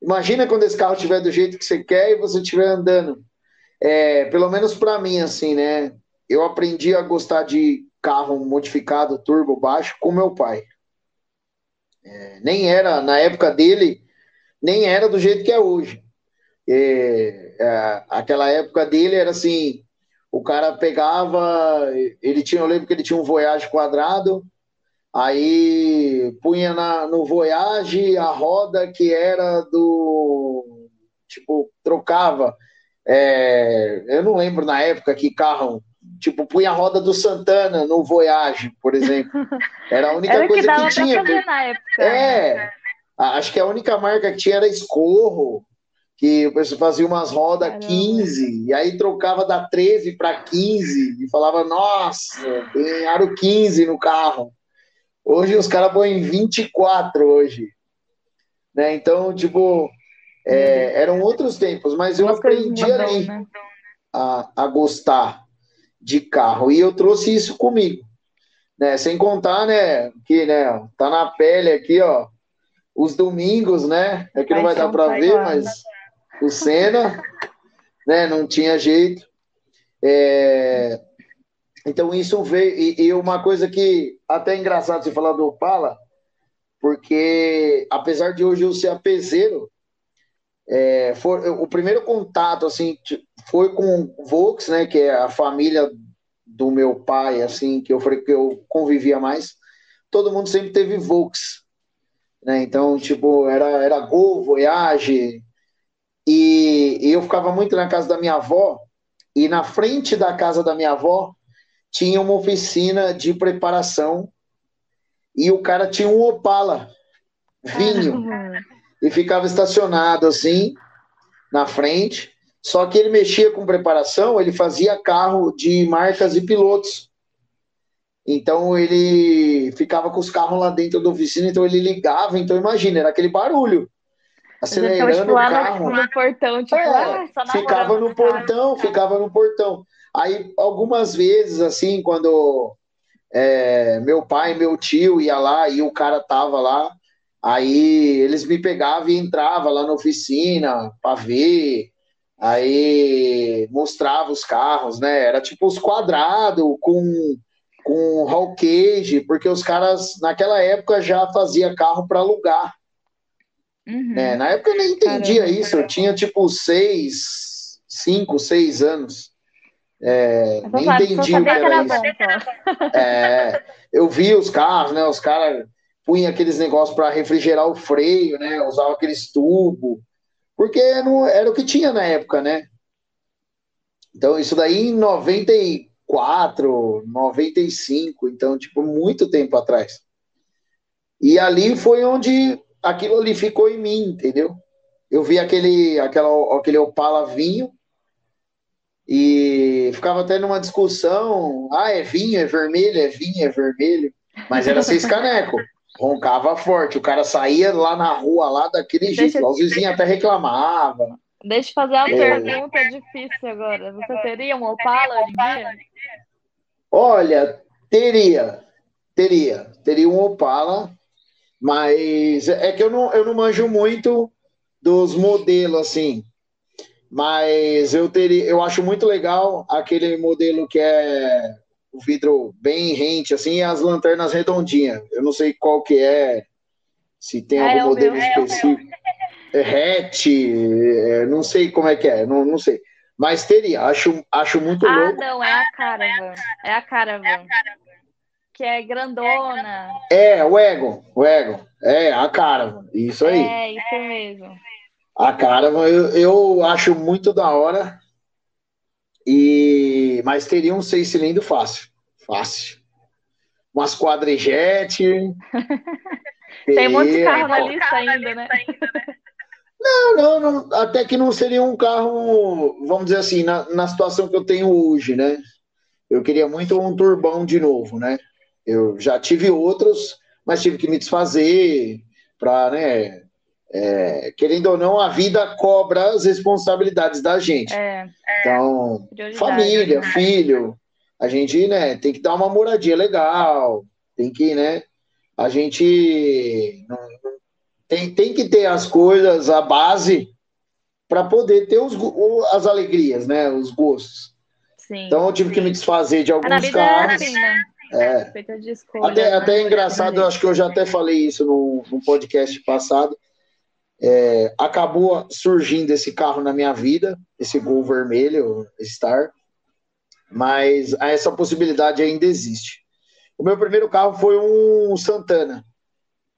Imagina quando esse carro estiver do jeito que você quer e você estiver andando. É, pelo menos para mim, assim, né? Eu aprendi a gostar de carro modificado, turbo baixo, com meu pai. É, nem era, na época dele, nem era do jeito que é hoje. É, é, aquela época dele era assim, o cara pegava, ele tinha, eu lembro que ele tinha um Voyage quadrado, aí punha na, no Voyage a roda que era do, tipo, trocava, é, eu não lembro na época que carro, tipo, punha a roda do Santana no Voyage, por exemplo, [LAUGHS] era a única era coisa que, que tinha. Na época. É? Acho que a única marca que tinha era Escorro, que o pessoal fazia umas rodas 15, e aí trocava da 13 para 15, e falava, nossa, tem aro 15 no carro. Hoje os caras põem 24 hoje. Né? Então, tipo, é, eram outros tempos, mas eu aprendi ali né? a, a gostar de carro, e eu trouxe isso comigo. Né? Sem contar, né, que né, tá na pele aqui, ó, os domingos, né? É que não vai dar para ver, mas o Senna, [LAUGHS] né? Não tinha jeito. É... Então isso veio e, e, uma coisa que até engraçado você falar do Opala, porque apesar de hoje eu ser apeseiro, é, foi, o primeiro contato assim foi com o Vox, né? Que é a família do meu pai, assim que eu que eu convivia mais. Todo mundo sempre teve Vox né? Então, tipo, era, era Gol, Voyage. E, e eu ficava muito na casa da minha avó, e na frente da casa da minha avó tinha uma oficina de preparação e o cara tinha um Opala vinho e ficava estacionado assim na frente. Só que ele mexia com preparação, ele fazia carro de marcas e pilotos. Então ele ficava com os carros lá dentro da oficina, então ele ligava, então imagina, era aquele barulho. Acelerando tipo, o carro. No, portão, tipo, é, ah, ficava no portão, ficava no portão. Aí algumas vezes, assim, quando é, meu pai, meu tio ia lá e o cara tava lá, aí eles me pegavam e entravam lá na oficina para ver, aí mostrava os carros, né? Era tipo os quadrados com com roll cage, porque os caras naquela época já fazia carro para alugar. Uhum. Né? Na época eu nem entendia Caramba. isso, eu tinha tipo seis, cinco, seis anos. É, nem entendi o que era, isso. É, eu vi os carros, né? Os caras punham aqueles negócios para refrigerar o freio, né? Usavam aqueles tubos, porque não, era o que tinha na época, né? Então, isso daí em 94, 95, então, tipo, muito tempo atrás. E ali foi onde aquilo ali ficou em mim, entendeu? Eu vi aquele, aquela, aquele Opala vinho e ficava até numa discussão, ah, é vinho, é vermelho, é vinho, é vermelho, mas era seis caneco, roncava forte, o cara saía lá na rua, lá daquele jeito, os vizinhos até reclamavam. Deixa eu fazer uma é. pergunta difícil agora, você teria um Opala hoje em dia? Olha, teria, teria, teria um Opala, mas é que eu não, eu não manjo muito dos modelos, assim, mas eu teria, eu acho muito legal aquele modelo que é o vidro bem rente, assim, e as lanternas redondinhas. Eu não sei qual que é, se tem ah, algum é modelo meu, específico. É, é hatch, é, não sei como é que é, não, não sei. Mas teria, acho, acho muito ah, louco. Ah, não, é a Caravan. É a Caravan. Que é grandona. É, o Egon, o Egon. É, a Caravan, isso aí. É, isso mesmo. A cara, eu, eu acho muito da hora. E mas teria um seis cilindros fácil, fácil. Umas quadrigete. [LAUGHS] Tem um monte de carro na lista ainda, né? [LAUGHS] Não, não, não, até que não seria um carro, vamos dizer assim, na, na situação que eu tenho hoje, né? Eu queria muito um turbão de novo, né? Eu já tive outros, mas tive que me desfazer para, né, é, querendo ou não, a vida cobra as responsabilidades da gente. É, então, família, né? filho, a gente né, tem que dar uma moradia legal, tem que, né? A gente não, tem, tem que ter as coisas, a base, para poder ter os, as alegrias, né? Os gostos. Sim, então eu tive sim. que me desfazer de alguns é carros. É assim, né? É. Escolha, até, né? até é engraçado, acho que eu já até falei isso no, no podcast passado é, acabou surgindo esse carro na minha vida, esse Gol vermelho, Star, mas essa possibilidade ainda existe. O meu primeiro carro foi um Santana,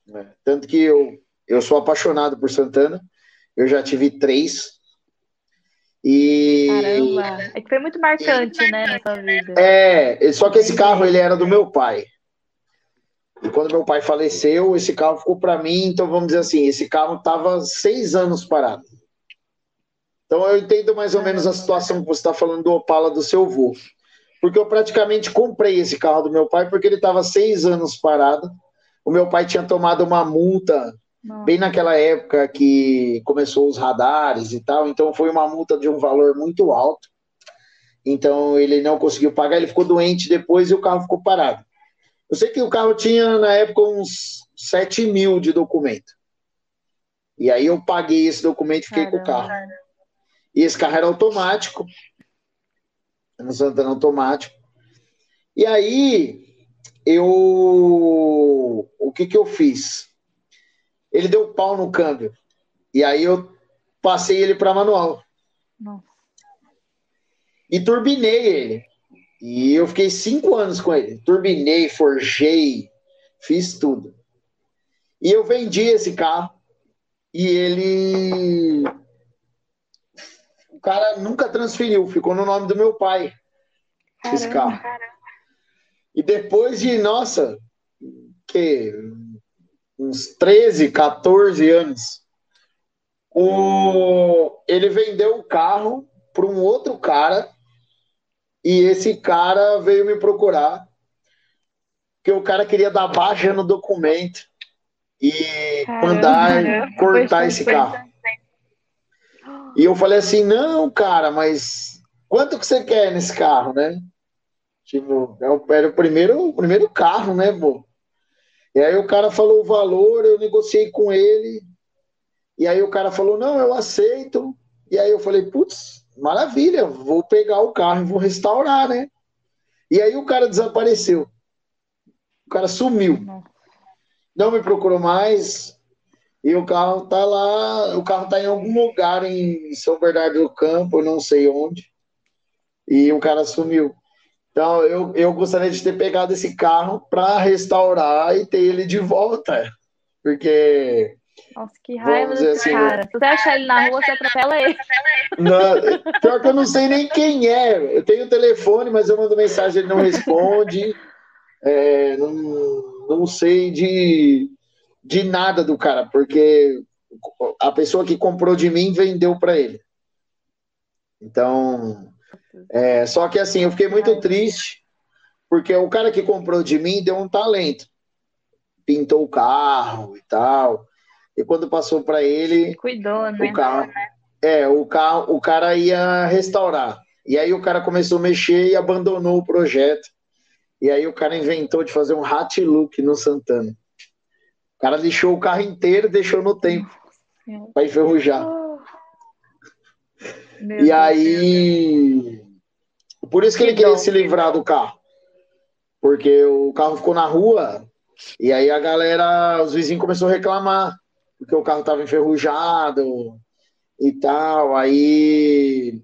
né? tanto que eu, eu sou apaixonado por Santana, eu já tive três. E... Caramba, é que foi muito marcante, né, na sua vida. É, só que esse carro ele era do meu pai. E quando meu pai faleceu, esse carro ficou para mim. Então, vamos dizer assim, esse carro estava seis anos parado. Então, eu entendo mais ou menos a situação que você está falando do Opala do seu avô. Porque eu praticamente comprei esse carro do meu pai porque ele estava seis anos parado. O meu pai tinha tomado uma multa Nossa. bem naquela época que começou os radares e tal. Então, foi uma multa de um valor muito alto. Então, ele não conseguiu pagar, ele ficou doente depois e o carro ficou parado. Eu sei que o carro tinha, na época, uns 7 mil de documento. E aí eu paguei esse documento e fiquei Caramba. com o carro. E esse carro era automático. No Santana automático. E aí eu o que que eu fiz? Ele deu pau no câmbio. E aí eu passei ele para manual. Nossa. E turbinei ele. E eu fiquei cinco anos com ele. Turbinei, forjei, fiz tudo. E eu vendi esse carro e ele. O cara nunca transferiu, ficou no nome do meu pai. Caramba, esse carro. E depois de, nossa, que uns 13, 14 anos, o, ele vendeu o carro para um outro cara e esse cara veio me procurar que o cara queria dar baixa no documento e Caramba, mandar cortar esse carro. E eu falei assim, não, cara, mas quanto que você quer nesse carro, né? Tipo, é era o primeiro, o primeiro carro, né, pô? E aí o cara falou o valor, eu negociei com ele, e aí o cara falou, não, eu aceito. E aí eu falei, putz, maravilha, vou pegar o carro e vou restaurar, né? E aí o cara desapareceu. O cara sumiu. Não me procurou mais. E o carro tá lá, o carro tá em algum lugar em São Bernardo do Campo, não sei onde. E o cara sumiu. Então eu, eu gostaria de ter pegado esse carro para restaurar e ter ele de volta. Porque nossa, que raiva desse assim, cara. Se você achar ele na rua, você atropela ele. Não, pior que eu não sei nem quem é. Eu tenho o telefone, mas eu mando mensagem, ele não responde. É, não, não sei de, de nada do cara, porque a pessoa que comprou de mim vendeu para ele. Então, é, só que assim, eu fiquei muito triste, porque o cara que comprou de mim deu um talento. Pintou o carro e tal. E quando passou para ele. Cuidou, né? O carro, é, o carro, o cara ia restaurar. E aí o cara começou a mexer e abandonou o projeto. E aí o cara inventou de fazer um hat look no Santana. O cara lixou o carro inteiro e deixou no tempo para enferrujar. Oh. e aí. Por isso que, que ele queria se livrar do carro. Porque o carro ficou na rua e aí a galera, os vizinhos começaram a reclamar porque o carro estava enferrujado e tal. Aí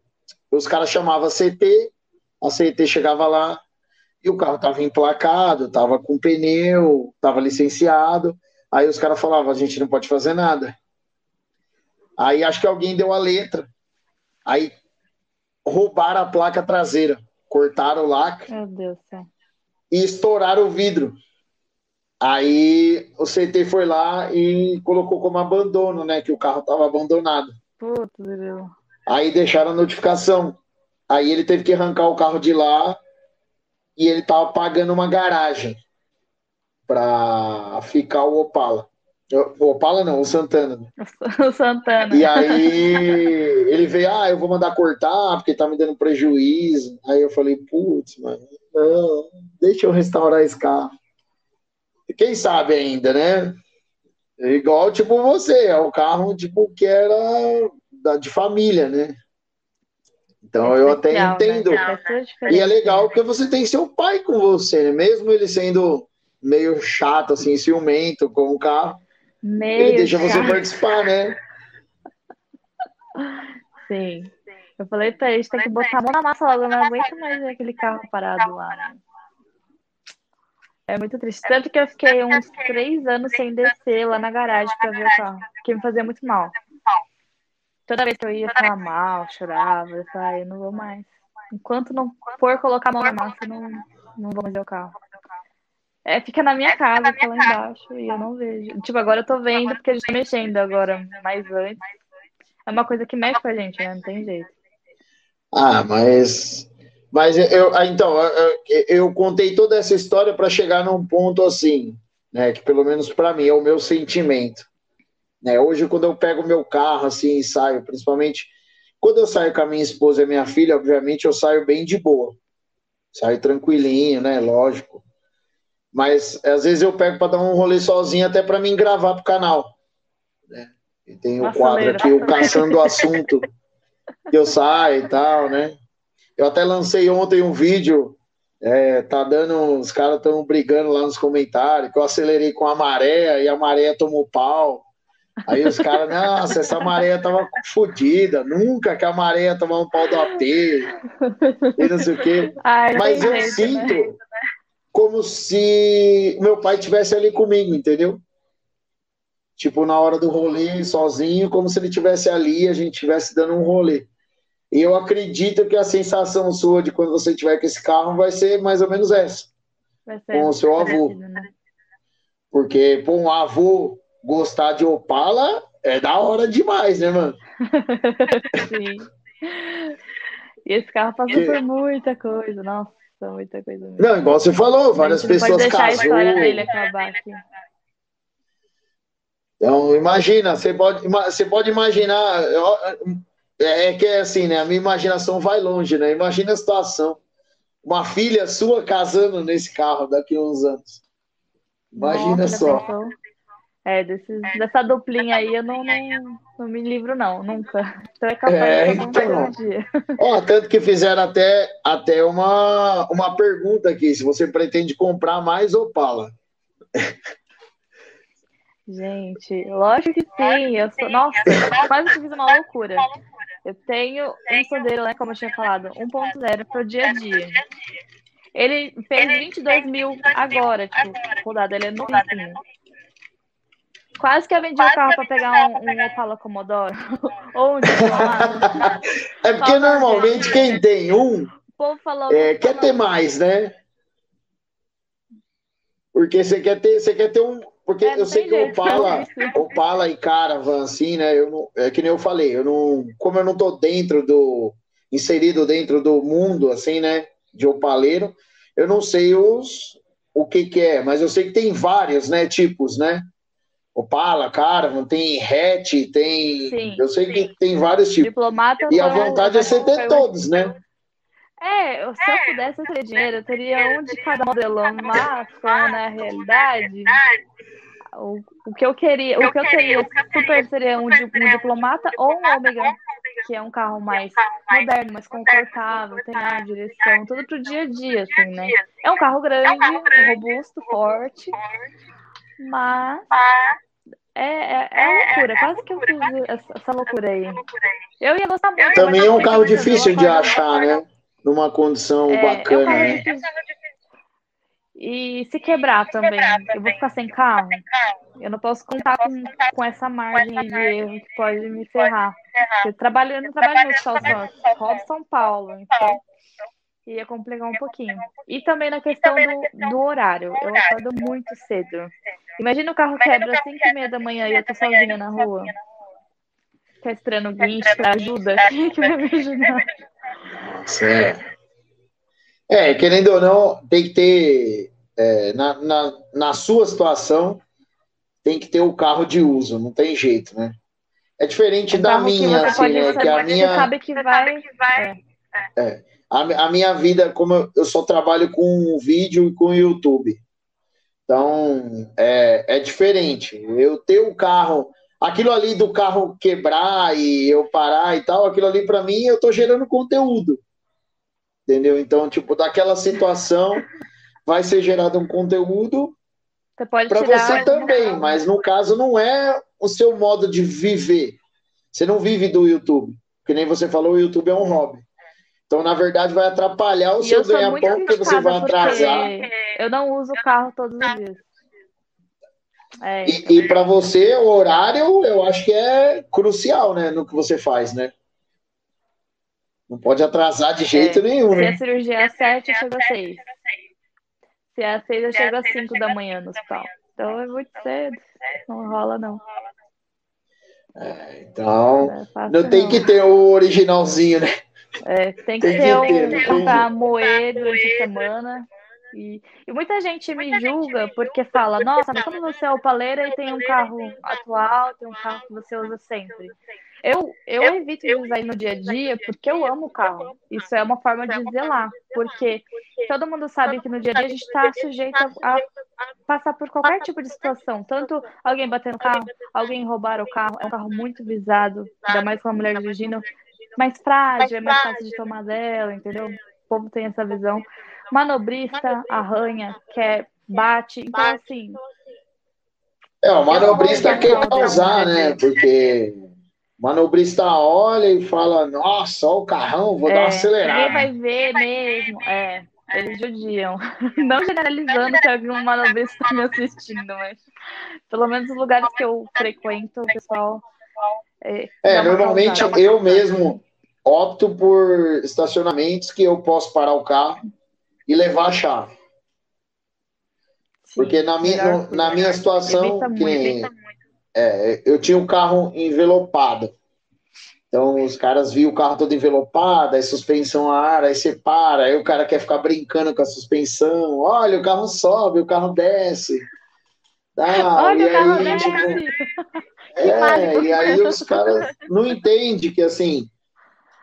os caras chamavam a CT, a CT chegava lá e o carro estava emplacado, estava com pneu, estava licenciado. Aí os caras falavam: a gente não pode fazer nada. Aí acho que alguém deu a letra. Aí roubaram a placa traseira, cortaram o lacre. Meu Deus do céu. E estouraram o vidro. Aí o CT foi lá e colocou como abandono, né? Que o carro estava abandonado. Putz, meu. Aí deixaram a notificação. Aí ele teve que arrancar o carro de lá e ele tava pagando uma garagem para ficar o Opala. O Opala não, o Santana. [LAUGHS] O Santana. E aí ele veio, ah, eu vou mandar cortar porque tá me dando prejuízo. Aí eu falei, putz, mano, não, deixa eu restaurar esse carro. Quem sabe ainda, né? Igual, tipo, você, é o carro, tipo, que era da, de família, né? Então eu até né? entendo. Né? E é legal porque você tem seu pai com você, né? Mesmo ele sendo meio chato, assim, ciumento com o carro, meio ele deixa chato. você participar, né? Sim. Eu falei pra eles, tem que botar a mão na massa logo, eu não aguento mais aquele carro parado lá. Né? É muito triste. Tanto que eu fiquei uns três anos sem descer lá na garagem para ver o carro, que me fazia muito mal. Toda vez que eu ia, ficava mal, chorava, eu falava, eu não vou mais. Enquanto não for colocar a mão na massa, eu não, não vou mais ver o carro. É, fica na minha casa, tá lá embaixo, e eu não vejo. Tipo, agora eu tô vendo porque a gente tá mexendo agora, mas antes. É uma coisa que mexe com a gente, né? Não tem jeito. Ah, mas mas eu, ah, então, eu, eu contei toda essa história para chegar num ponto assim, né, que pelo menos para mim é o meu sentimento. Né? Hoje, quando eu pego meu carro assim e saio, principalmente quando eu saio com a minha esposa e minha filha, obviamente eu saio bem de boa, saio tranquilinho, né, lógico. Mas às vezes eu pego para dar um rolê sozinho até para mim gravar pro canal. Né? E tem o quadro aqui, o Caçando o Assunto, que eu saio e tal, né? Eu até lancei ontem um vídeo, é, tá dando, os caras estão brigando lá nos comentários, que eu acelerei com a maré e a maré tomou pau. Aí os caras, [LAUGHS] nossa, essa maré tava fodida, nunca que a maré tomar um pau do AP, e não sei o quê. Ai, Mas eu jeito, sinto né? como se meu pai tivesse ali comigo, entendeu? tipo, na hora do rolê, sozinho, como se ele estivesse ali e a gente estivesse dando um rolê. E eu acredito que a sensação sua de quando você tiver com esse carro vai ser mais ou menos essa. com o seu avô. Né? Porque, pô, um avô gostar de Opala é da hora demais, né, mano? [LAUGHS] Sim. E esse carro passou por muita coisa, nossa, muita coisa mesmo. Não, igual você falou, várias pessoas casou. a história dele acabar aqui. Então, imagina, você pode, você pode imaginar, é, é que é assim, né? A minha imaginação vai longe, né? Imagina a situação. Uma filha sua casando nesse carro daqui a uns anos. Imagina Nossa, só. É, desses, dessa duplinha aí eu não, não, não, me livro, não, nunca. Então é capaz é, de então, um dia. Ó, tanto que fizeram até, até uma, uma pergunta aqui: se você pretende comprar mais Opala. Gente, lógico que sim. Eu sou, nossa, quase que fiz uma loucura. Eu tenho um Sandero, né, como eu tinha falado, 1.0 para o dia a dia. Ele fez 22 mil agora, tipo, rodada, ele é novíssimo. Quase que eu vendi o carro para pegar um, um Opala Commodore. [LAUGHS] Ou um diplomado. [LAUGHS] É porque normalmente quem tem um é, quer ter mais, né? Porque você quer ter, você quer ter um, porque é, eu sei que o Opala, [LAUGHS] Opala e Caravan, assim, né? Eu não, é que nem eu falei, eu não, como eu não tô dentro do, inserido dentro do mundo, assim, né? De opaleiro, eu não sei os, o que que é, mas eu sei que tem vários, né? Tipos, né? Opala, Caravan, tem hatch, tem. Sim, eu sei sim. que tem vários tipos. Diplomata e a vontade é você ter todos, né? É, se eu pudesse ter dinheiro, eu teria um de cada modelão, mas, na realidade, o, o que eu queria, o que eu queria super seria um, um diplomata ou um ômega, que é um carro mais moderno, mais confortável, tem a direção, tudo pro dia a dia, assim, né? É um carro grande, robusto, forte, mas é, é, é loucura, quase que eu fiz essa, essa loucura aí. Eu ia gostar muito. Também é um carro difícil de achar, né? Numa condição é, bacana. É um né? E se quebrar também, eu vou ficar sem carro. Eu não posso contar com, com essa margem de erro que pode me ferrar. Eu, trabalho, eu não trabalho no só, rodo São Paulo, então ia complicar um pouquinho. E também na questão do, do horário. Eu acordo muito cedo. Imagina o carro quebra às 5 e meia da manhã e eu tô sozinha na rua. Tá estranho guincho, ajuda. Quem é que vai me ajudar? [LAUGHS] Certo. É, querendo ou não, tem que ter, é, na, na, na sua situação, tem que ter o carro de uso, não tem jeito, né? É diferente da minha, assim, né? Que a minha. sabe que vai. É. é. A, a, minha vida, como eu, eu só trabalho com vídeo e com YouTube. Então, é, é diferente. Eu ter o carro, aquilo ali do carro quebrar e eu parar e tal, aquilo ali para mim, eu tô gerando conteúdo entendeu? Então, tipo, daquela situação vai ser gerado um conteúdo para você também, mas no caso não é o seu modo de viver. Você não vive do YouTube, que nem você falou, o YouTube é um hobby. Então, na verdade, vai atrapalhar o e seu ganha-pão, porque você vai atrasar. Eu não uso o carro todos os dias. É, e, e para você, o horário, eu acho que é crucial, né, no que você faz, né? Não pode atrasar de jeito é, nenhum, se né? Se a cirurgia é às 7, eu chego às 6. Se é às 6, eu chego às 5 da manhã no hospital. Então é muito cedo. Não rola, não. É, então, não, é não tem que ter o originalzinho, né? É, tem que tem ter que um para moer durante a semana. E, e, muita gente me julga porque fala, nossa, mas como você é o paleira e tem um carro atual, tem um carro que você usa sempre. Eu, eu evito usar aí no dia a dia porque eu amo o carro. Isso é uma forma de zelar. Porque todo mundo sabe que no dia a dia a gente está sujeito a, a passar por qualquer tipo de situação. Tanto alguém bater no carro, alguém roubar o carro. É um carro muito visado, ainda mais com a mulher dirigindo. Mais frágil, é mais fácil de tomar dela, entendeu? O povo tem essa visão. Manobrista, arranha, quer, bate. Então, assim. É, o manobrista quer causar, né? Porque manobrista olha e fala, nossa, olha o carrão, vou é, dar uma acelerada. Ninguém vai ver mesmo, é. eles judiam. [LAUGHS] Não generalizando que alguma vez está me assistindo, mas pelo menos os lugares que eu frequento, o pessoal. É, é normalmente eu mesmo opto por estacionamentos que eu posso parar o carro e levar a chave. Sim, Porque na minha, no, na minha situação, que, é, eu tinha um carro envelopado. Então os caras viam o carro todo envelopado, aí suspensão a ar, aí você para, aí o cara quer ficar brincando com a suspensão. Olha, o carro sobe, o carro desce. Ah, Olha, e o carro aí, tipo, desce. é, e aí os caras não entendem que assim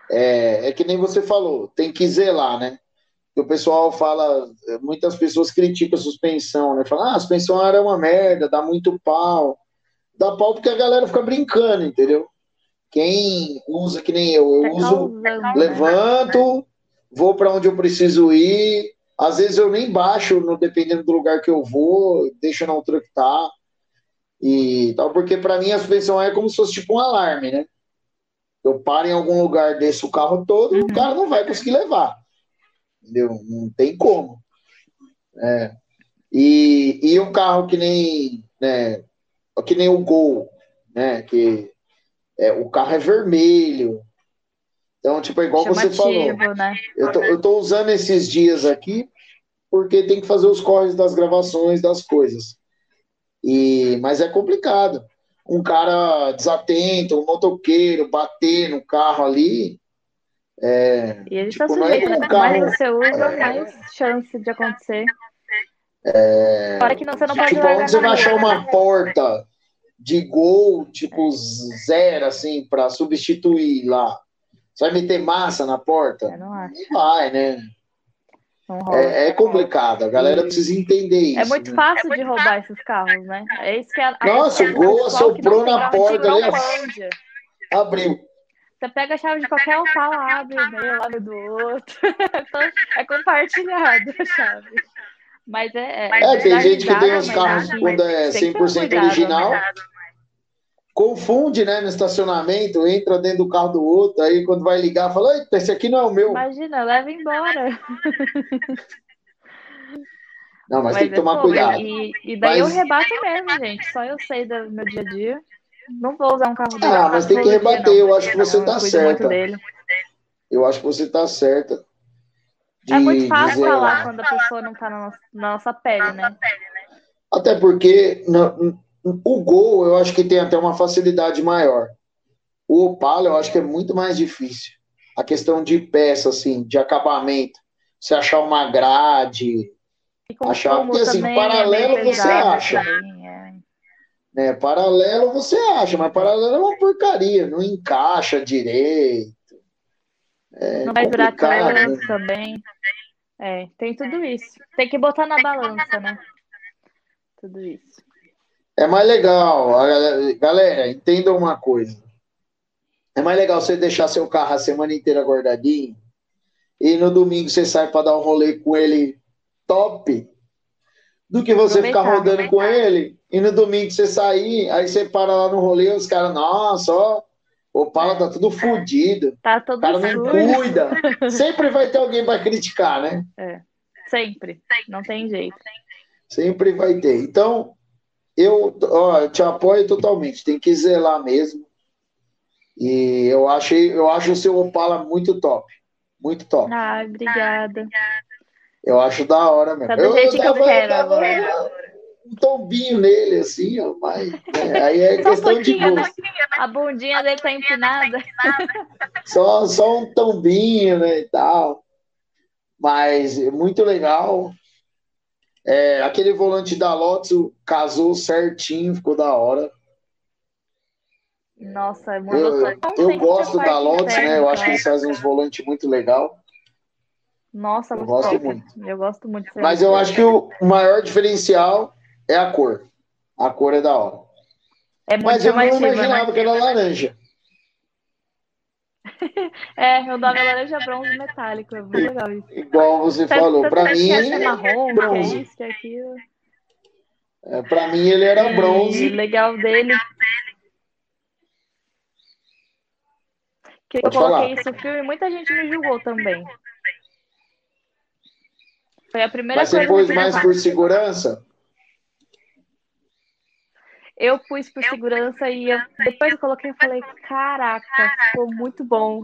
é, é que nem você falou, tem que zelar, né? o pessoal fala, muitas pessoas criticam a suspensão, né? Falam, ah, a suspensão era uma merda, dá muito pau. Dá pau porque a galera fica brincando, entendeu? Quem usa que nem eu, eu tá uso, né? levanto, vou para onde eu preciso ir. Às vezes eu nem baixo, no, dependendo do lugar que eu vou, deixo na altura que tá. E tal, porque para mim a suspensão é como se fosse tipo um alarme, né? Eu paro em algum lugar, desço o carro todo, uhum. o cara não vai conseguir levar. Entendeu? Não tem como. É. E, e um carro que nem, né, que nem o Gol, né? Que é, o carro é vermelho. Então, tipo, é igual Chamativo, você falou. Né? Eu, tô, eu tô usando esses dias aqui porque tem que fazer os corres das gravações das coisas. E, mas é complicado. Um cara desatento, um motoqueiro, bater no carro ali. É, e ele tipo, tá sujeito, é um né? carro, mais você usa, é, mais chance de acontecer. É, Fora que não, você não pode tipo, onde você vai achar uma porta de gol, tipo, zero, assim, para substituir lá. Você vai meter massa na porta? Eu não acho. Não vai, né? É, é, complicado, a galera precisa entender isso. É muito né? fácil de roubar esses carros, né? É isso que a, Nossa, o gol assoprou na porta ali. Abriu. Você pega a chave de qualquer Opala, abre meio lado do outro. [LAUGHS] então, é compartilhado a chave. Mas é. É, é tem gente que tem os carros quando é 100% original. Né? Confunde, né, no estacionamento, entra dentro do carro do outro, aí quando vai ligar, fala: Eita, esse aqui não é o meu. Imagina, leva embora. Não, mas, mas tem que tomar cuidado. E, e daí mas... eu rebato mesmo, gente. Só eu sei do meu dia a dia. Não vou usar um carro dele. Ah, mas tem que rebater. Dia, eu acho que você está certa. Eu acho que você está certa é muito fácil falar quando a pessoa não está na, na, nossa pele, né? Até porque no, o gol eu acho que tem até uma facilidade maior. O Opala eu acho que é muito mais difícil. A questão de peça, assim, de acabamento. Você achar uma grade. Achar, porque assim, é paralelo é você acha. Também, é. Né, paralelo você acha, mas paralelo é uma porcaria, não encaixa direito. É não vai durar tanto né? também. É, tem tudo isso. Tem que botar na balança, né? Tudo isso. É mais legal. Galera, entenda uma coisa. É mais legal você deixar seu carro a semana inteira guardadinho e no domingo você sai para dar um rolê com ele top do que você ficar rodando com ele e no domingo você sair, aí você para lá no rolê os caras, nossa, ó, o Pala tá tudo fodido. Tá todo O cara não sujo. cuida. [LAUGHS] Sempre vai ter alguém para criticar, né? É. Sempre. Não tem jeito. Sempre vai ter. Então, eu, ó, eu te apoio totalmente. Tem que zelar mesmo. E eu achei, eu acho o seu Opala muito top. Muito top. Ah, obrigada. Eu acho da hora mesmo. Tá do jeito eu, que eu, eu quero agora um tombinho nele, assim, ó, mas é, aí é [LAUGHS] questão de gosto. Né? A bundinha dele tá empinada. [LAUGHS] Só, só um tombinho, né, e tal. Mas muito legal. É, aquele volante da Lotus casou certinho, ficou da hora. Nossa, é muito Eu, eu gosto da Lotus, né? Eu acho que eles fazem uns volantes muito legal. Nossa, eu gosto top. muito. Eu gosto muito. Mas eu acho que o maior diferencial é a cor. A cor é da hora. É muito Mas eu não né? imaginava que era laranja. [LAUGHS] é, meu nome é laranja bronze metálico. É muito legal isso. Igual você falou, para mim. É marrom, bronze. que é isso, que é aquilo. É, para mim ele era bronze. O legal dele. Que eu coloquei falar. isso no filme e muita gente me julgou também. Foi a primeira Mas você pôs mais eu por segurança? Eu pus por segurança e eu, depois eu coloquei e falei, caraca, ficou muito bom.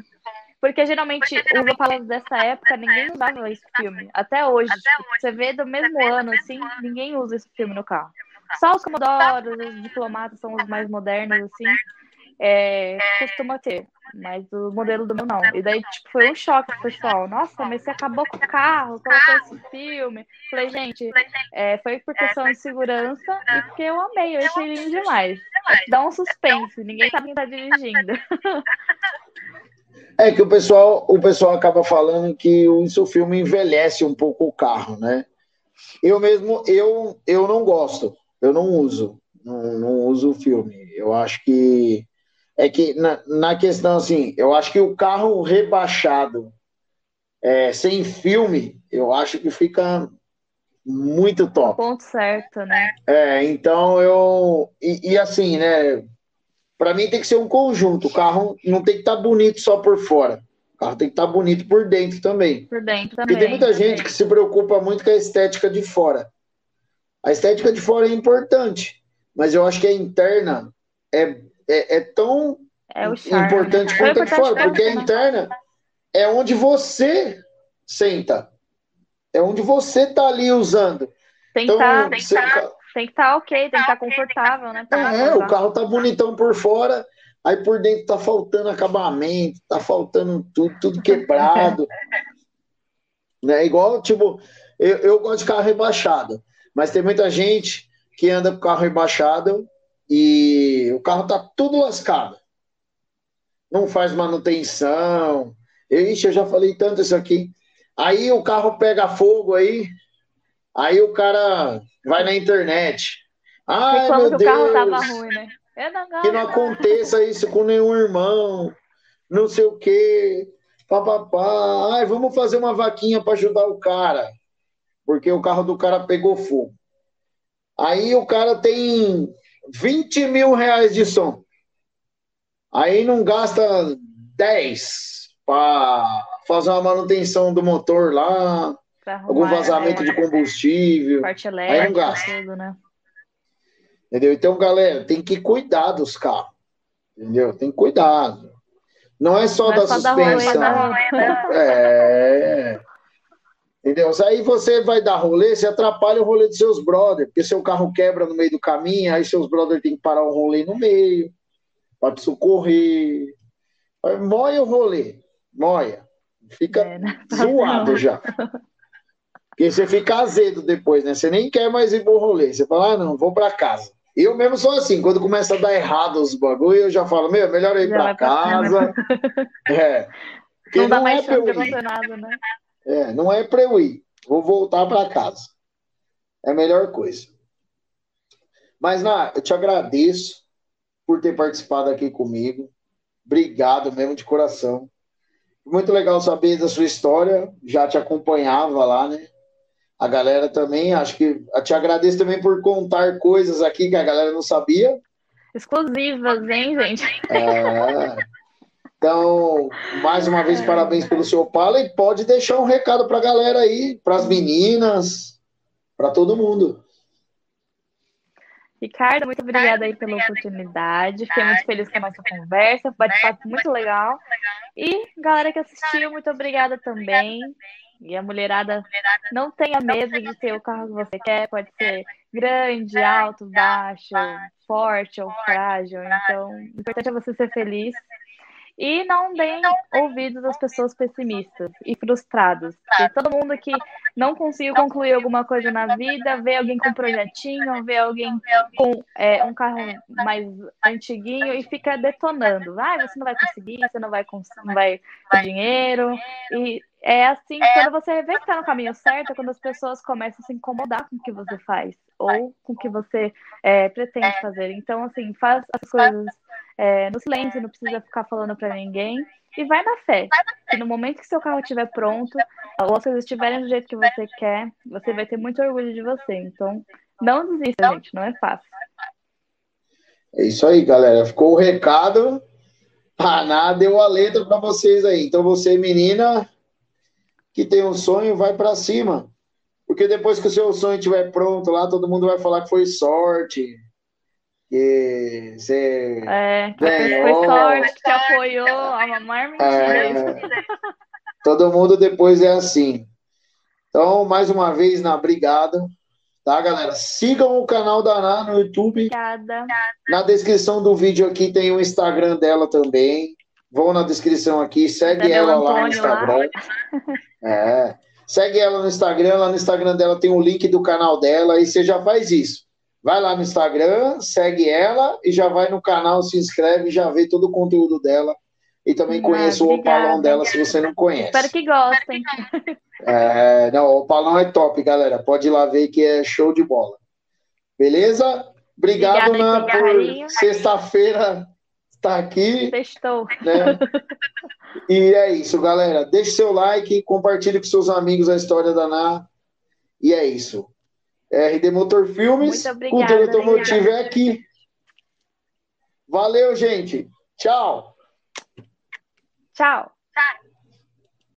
Porque geralmente os Opalas dessa época, ninguém usava esse filme. Até hoje. Tipo, você vê do mesmo ano, assim, ninguém usa esse filme no carro. Só os Comodoros, os diplomatas são os mais modernos, assim. É, costuma ter, mas o modelo do meu não. E daí, tipo, foi um choque pro pessoal. Nossa, mas você acabou com o carro, colocou esse filme. Falei, gente, é, foi por questão de segurança e porque eu amei, eu achei lindo demais. Dá um suspense, ninguém sabe quem tá dirigindo. É que o pessoal, o pessoal acaba falando que o filme envelhece um pouco o carro, né? Eu mesmo, eu, eu não gosto, eu não uso, não, não uso o filme. Eu acho que é que na, na questão assim, eu acho que o carro rebaixado é, sem filme, eu acho que fica muito top. Ponto certo, né? É, então eu e, e assim, né? Para mim tem que ser um conjunto. O carro não tem que estar tá bonito só por fora. O carro tem que estar tá bonito por dentro também. Por dentro também. Porque tem muita gente que se preocupa muito com a estética de fora. A estética de fora é importante, mas eu acho que a interna é, é, é tão é charme, importante né? quanto de fora, porque a interna é onde você senta. É onde você tá ali usando. Tem então, tá, tem você, tá, que estar tá ok, tem que estar tá confortável, né? É, o carro tá bonitão por fora, aí por dentro tá faltando acabamento, tá faltando tudo, tudo quebrado. [LAUGHS] né? Igual, tipo, eu, eu gosto de carro rebaixado, mas tem muita gente que anda com carro rebaixado e o carro tá tudo lascado. Não faz manutenção. Ixi, eu já falei tanto isso aqui. Aí o carro pega fogo aí, aí o cara vai na internet. Ai, meu Deus. O carro tava ruim, né? Não que não aconteça isso com nenhum irmão, não sei o quê, papapá. Ai, vamos fazer uma vaquinha para ajudar o cara, porque o carro do cara pegou fogo. Aí o cara tem 20 mil reais de som. Aí não gasta 10 para fazer uma manutenção do motor lá, arrumar, algum vazamento é, de combustível. Parte elétrica, aí não gasta. Tudo, né? Entendeu? Então, galera, tem que cuidar dos carros. Entendeu? Tem que cuidar. Não é só não da é só suspensão. Da rolê, né? É. Entendeu? Aí você vai dar rolê, você atrapalha o rolê dos seus brothers, porque seu carro quebra no meio do caminho, aí seus brothers têm que parar o rolê no meio, para te socorrer. Moia o rolê, moia. Fica é, né? zoado já. Porque você fica azedo depois, né? Você nem quer mais ir pro rolê. Você fala, ah, não, vou para casa. Eu mesmo sou assim, quando começa a dar errado os bagulho, eu já falo, meu, melhor ir para casa. [LAUGHS] é. Porque não, dá não mais é pra eu ir. Né? É, não é para eu ir. Vou voltar para casa. É a melhor coisa. Mas, Ná, eu te agradeço por ter participado aqui comigo. Obrigado mesmo de coração. Muito legal saber da sua história. Já te acompanhava lá, né? A galera também, acho que te agradeço também por contar coisas aqui que a galera não sabia. Exclusivas, hein, gente? É. [LAUGHS] Então, mais uma vez, parabéns pelo seu Opala e pode deixar um recado para a galera aí, para as meninas, para todo mundo. Ricardo, muito obrigada aí pela oportunidade. Fiquei muito feliz com a nossa conversa. Bate-papo muito legal. E galera que assistiu, muito obrigada também. E a mulherada não tenha medo de ter o carro que você quer. Pode ser grande, alto, baixo, forte ou frágil. Então, o importante é você ser feliz e não deem ouvidos às pessoas pessimistas e frustradas. Porque todo mundo que não conseguiu concluir alguma coisa na vida, vê alguém com um projetinho, vê alguém com é, um carro mais antiguinho e fica detonando. Ah, você não vai conseguir, você não vai, não vai ter dinheiro. E é assim, quando você vê que está no caminho certo, é quando as pessoas começam a se incomodar com o que você faz ou com o que você é, pretende fazer. Então, assim, faz as coisas é, no silêncio, não precisa ficar falando para ninguém. E vai na fé. Que no momento que seu carro estiver pronto, ou as coisas estiverem do jeito que você quer, você vai ter muito orgulho de você. Então, não desista, gente, não é fácil. É isso aí, galera. Ficou o recado. A Ná deu a letra para vocês aí. Então, você, menina, que tem um sonho, vai para cima. Porque depois que o seu sonho estiver pronto lá, todo mundo vai falar que foi sorte. Que você é, que ganhou. foi sorte, que apoiou a mamãe mentira. É, todo mundo depois é assim. Então, mais uma vez, na obrigado. Tá, galera? Sigam o canal da Ana no YouTube. Obrigada. Na descrição do vídeo aqui tem o Instagram dela também. Vão na descrição aqui, segue ela lá no Instagram. Lá. É. Segue ela no Instagram, lá no Instagram dela tem o link do canal dela, e você já faz isso. Vai lá no Instagram, segue ela e já vai no canal, se inscreve, já vê todo o conteúdo dela. E também ah, conheça o opalão dela se você não conhece. Espero que gostem. É, não, o opalão é top, galera. Pode ir lá ver que é show de bola. Beleza? Obrigado, Obrigada, por sexta-feira estar aqui. Testou. Né? E é isso, galera. Deixe seu like, compartilhe com seus amigos a história da Ná. E é isso. RD Motor Filmes, cultura automotiva é aqui. Valeu, gente. Tchau. Tchau.